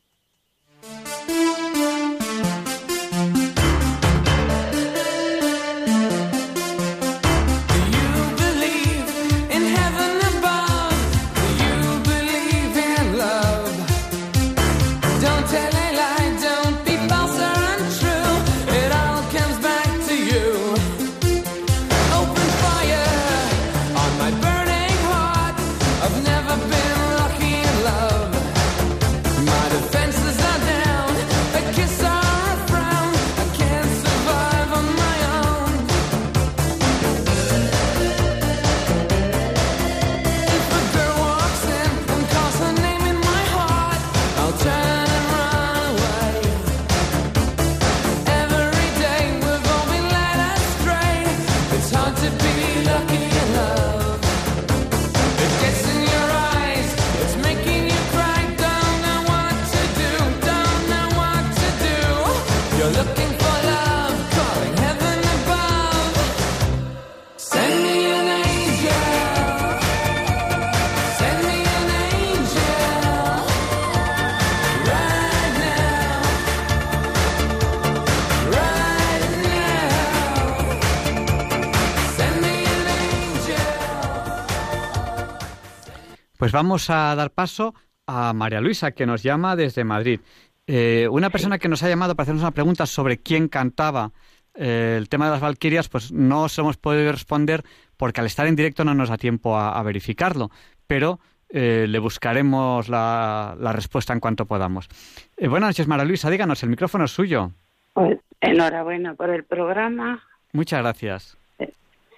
Pues vamos a dar paso a María Luisa, que nos llama desde Madrid. Eh, una persona que nos ha llamado para hacernos una pregunta sobre quién cantaba eh, el tema de las Valquirias, pues no se hemos podido responder porque al estar en directo no nos da tiempo a, a verificarlo, pero eh, le buscaremos la, la respuesta en cuanto podamos. Eh, buenas noches, María Luisa, díganos, el micrófono es suyo. Pues enhorabuena por el programa Muchas gracias.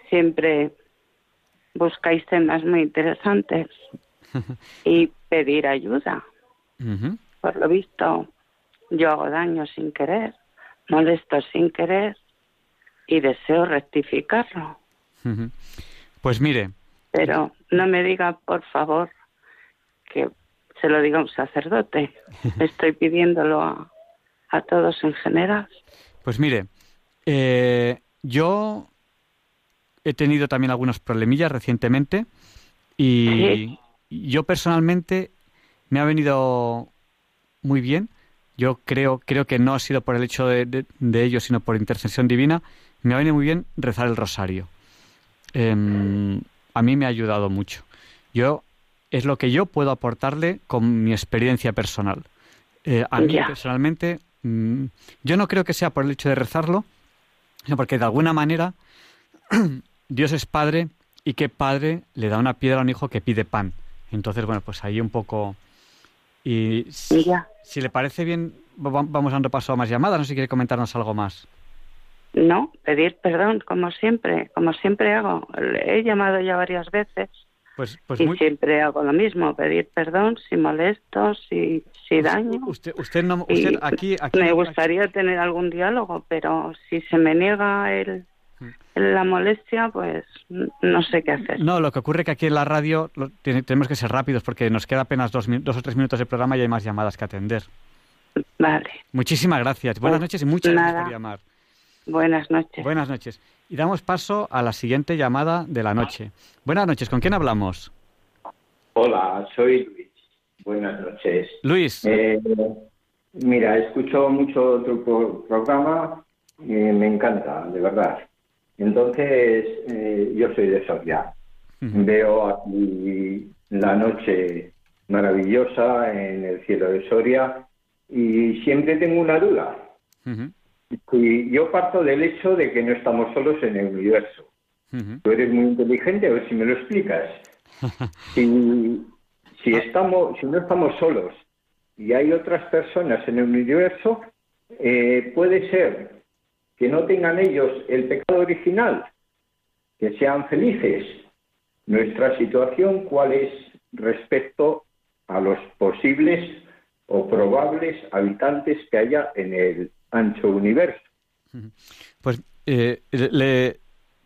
Siempre buscáis temas muy interesantes y pedir ayuda. Por lo visto, yo hago daño sin querer, molesto sin querer y deseo rectificarlo. Pues mire, Pero no me diga, por favor, que se lo diga un sacerdote. Estoy pidiéndolo a, a todos en general. Pues mire, eh, yo he tenido también algunos problemillas recientemente y yo personalmente me ha venido muy bien. Yo creo, creo que no ha sido por el hecho de, de- de ello, sino por intercesión divina. Me ha venido muy bien rezar el rosario. Em, a mí me ha ayudado mucho. Yo es lo que yo puedo aportarle con mi experiencia personal. Eh, a mí personalmente, mm, yo no creo que sea por el hecho de rezarlo, sino porque de alguna manera Dios es padre y que padre le da una piedra a un hijo que pide pan. Entonces, bueno, pues ahí un poco... Y si, si le parece bien, va- vamos a un repaso a más llamadas. No sé si quiere comentarnos algo más. No, pedir perdón, como siempre, como siempre hago. He llamado ya varias veces Pues, pues y muy... siempre hago lo mismo, pedir perdón si molesto, si, si daño. Usted, usted no... Usted aquí, aquí me gustaría tener algún diálogo, pero si se me niega el. La molestia, pues no sé qué hacer. No, lo que ocurre que aquí en la radio lo- tiene- tenemos que ser rápidos porque nos queda apenas dos, o tres minutos de programa y hay más llamadas que atender. Vale, Muchísimas gracias. Buenas Pues, noches y muchas gracias nada. por llamar. buenas noches. Buenas noches. Y damos paso a la siguiente llamada de la noche. Buenas noches. ¿Con quién hablamos? Hola, soy Luis. Buenas noches. Luis. Eh, mira, escucho mucho tu pro- programa y me encanta, de verdad. Entonces, eh, yo soy de Soria. Veo aquí la noche maravillosa en el cielo de Soria y siempre tengo una duda. Y yo parto del hecho de que no estamos solos en el universo. Tú eres muy inteligente, a ver si me lo explicas. Si, si, estamos, si no estamos solos y hay otras personas en el universo, eh, puede ser que no tengan ellos el pecado original, que sean felices. Nuestra situación, ¿cuál es respecto a los posibles o probables habitantes que haya en el ancho universo? Pues, eh, le,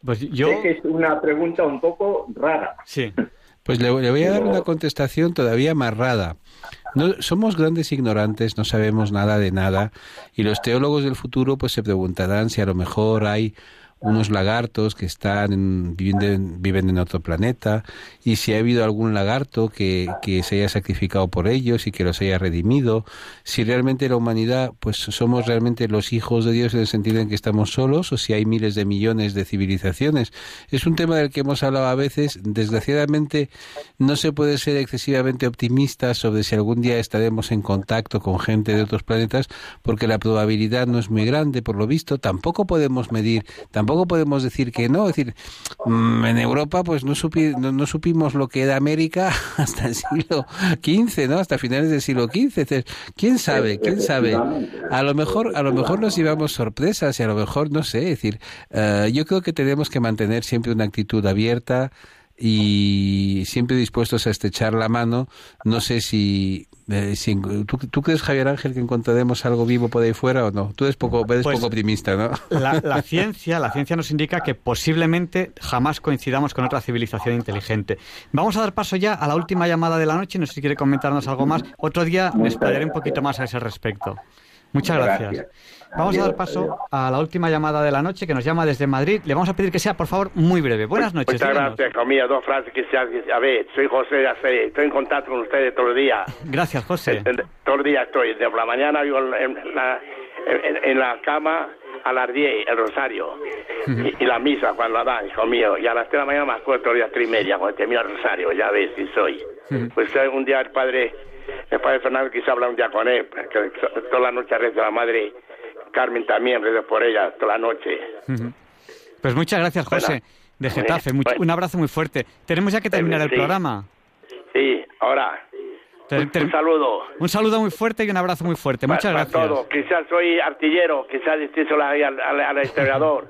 pues yo... Sé que es una pregunta un poco rara. Sí. Pues le, le voy a dar una contestación todavía amarrada. No, somos grandes ignorantes, no sabemos nada de nada, y los teólogos del futuro pues se preguntarán si a lo mejor hay unos lagartos que están en- viviendo en- viven en otro planeta y si ha habido algún lagarto que, que se haya sacrificado por ellos y que los haya redimido, si realmente la humanidad pues somos realmente los hijos de Dios en el sentido en que estamos solos o si hay miles de millones de civilizaciones. Es un tema del que hemos hablado a veces, desgraciadamente no se puede ser excesivamente optimista sobre si algún día estaremos en contacto con gente de otros planetas porque la probabilidad no es muy grande por lo visto, tampoco podemos medir, tampoco podemos decir que no, es decir, mm, en Europa pues no, supi- no, no supimos lo que era América hasta el siglo XV, ¿no? Hasta finales del siglo XV. ¿quién sabe? ¿Quién sabe? A lo mejor, a lo mejor nos llevamos sorpresas y a lo mejor no sé, decir, eh, yo creo que tenemos que mantener siempre una actitud abierta y siempre dispuestos a estrechar la mano. No sé si, eh, si ¿tú, tú crees Javier Ángel que encontraremos algo vivo por ahí fuera o no. Tú eres poco, eres Pues, poco optimista, ¿no? La, la ciencia, la ciencia nos indica que posiblemente jamás coincidamos con otra civilización inteligente. Vamos a dar paso ya a la última llamada de la noche. No sé si quiere comentarnos algo más. Otro día me explayaré un poquito más a ese respecto. Muchas gracias. Gracias. Vamos a dar paso a la última llamada de la noche que nos llama desde Madrid. Le vamos a pedir que sea, por favor, muy breve. Buenas noches. Muchas díganos. gracias, mío. Dos frases que se. A ver, soy José de Acé. Estoy en contacto con ustedes todos los días. Gracias, José. Todos los días estoy. De por la mañana vivo en la, en, en la cama a las 10, el rosario. Y, y la misa cuando la dan, hijo mío. Y a las 3 de la mañana todos los días, 3 y media, cuando termina el rosario. Ya ves si soy. Pues eh, un día el padre, el padre Fernando quise hablar un día con él, que toda la noche reza la madre Carmen también, rezo por ella toda la noche. Pues muchas gracias, José, de Getafe. Much- un abrazo muy fuerte. Tenemos ya que terminar el Sí. programa. Sí, ahora, ter- un saludo. Un saludo muy fuerte y un abrazo muy fuerte. Muchas para gracias. todo. Quizás soy artillero, quizás ahí al, al, al historiador.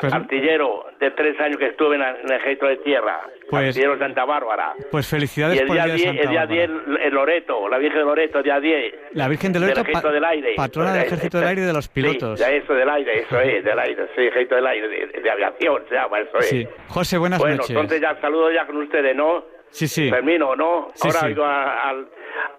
Pues- artillero de tres años que estuve en el ejército de tierra, Pues- artillero Santa Bárbara. Pues Y felicidades el por el día día de 10, Santa el día Bárbara. 10 el Loreto, la Virgen de Loreto, el día 10. La Virgen de del Loreto, Ejército pa- del Aire. patrona del Ejército del Aire y de los pilotos. Sí, eso del aire, eso es, del aire, sí, Ejército del Aire, de, de aviación se llama, eso es. Sí. José, buenas bueno, noches. entonces ya saludo ya con ustedes, ¿no? Sí, sí. Termino, ¿no? Sí, Ahora sí. al...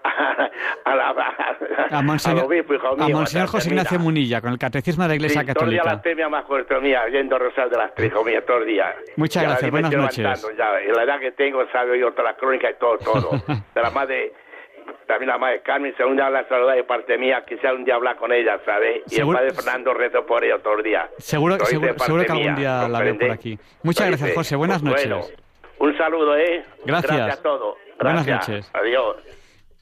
A, la- a- A Monseñor, al obispo, hijo a mío, Monseñor José. Ignacio Munilla, con el Catecismo de la Iglesia Sí, todo el día Católica. la temia más fuerte mía, yendo Rosal de las Tres, hijo mío, todo el día. Muchas gracias, buenas noches. Ya, y la edad que tengo, sabe yo toda la crónica y todo, todo. de la madre, también la madre Carmen, si un día la saludar de parte mía, quizá un día hablar con ella, ¿sabes? Y el Seguro- padre Fernando rezo por ella todo el día. Seguro, que algún mía, día la veo por aquí. Muchas gracias. José. Buenas noches. bueno, un saludo, ¿eh? Gracias. Gracias a todos. Buenas noches. Adiós.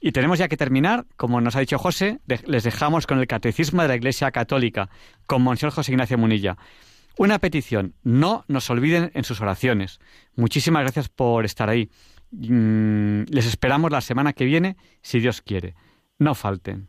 Y tenemos ya que terminar, como nos ha dicho José, de- les dejamos con el Catecismo de la Iglesia Católica, con Monseñor José Ignacio Munilla. Una petición, no nos olviden en sus oraciones. Muchísimas gracias por estar ahí. Mm, Les esperamos la semana que viene, si Dios quiere. No falten.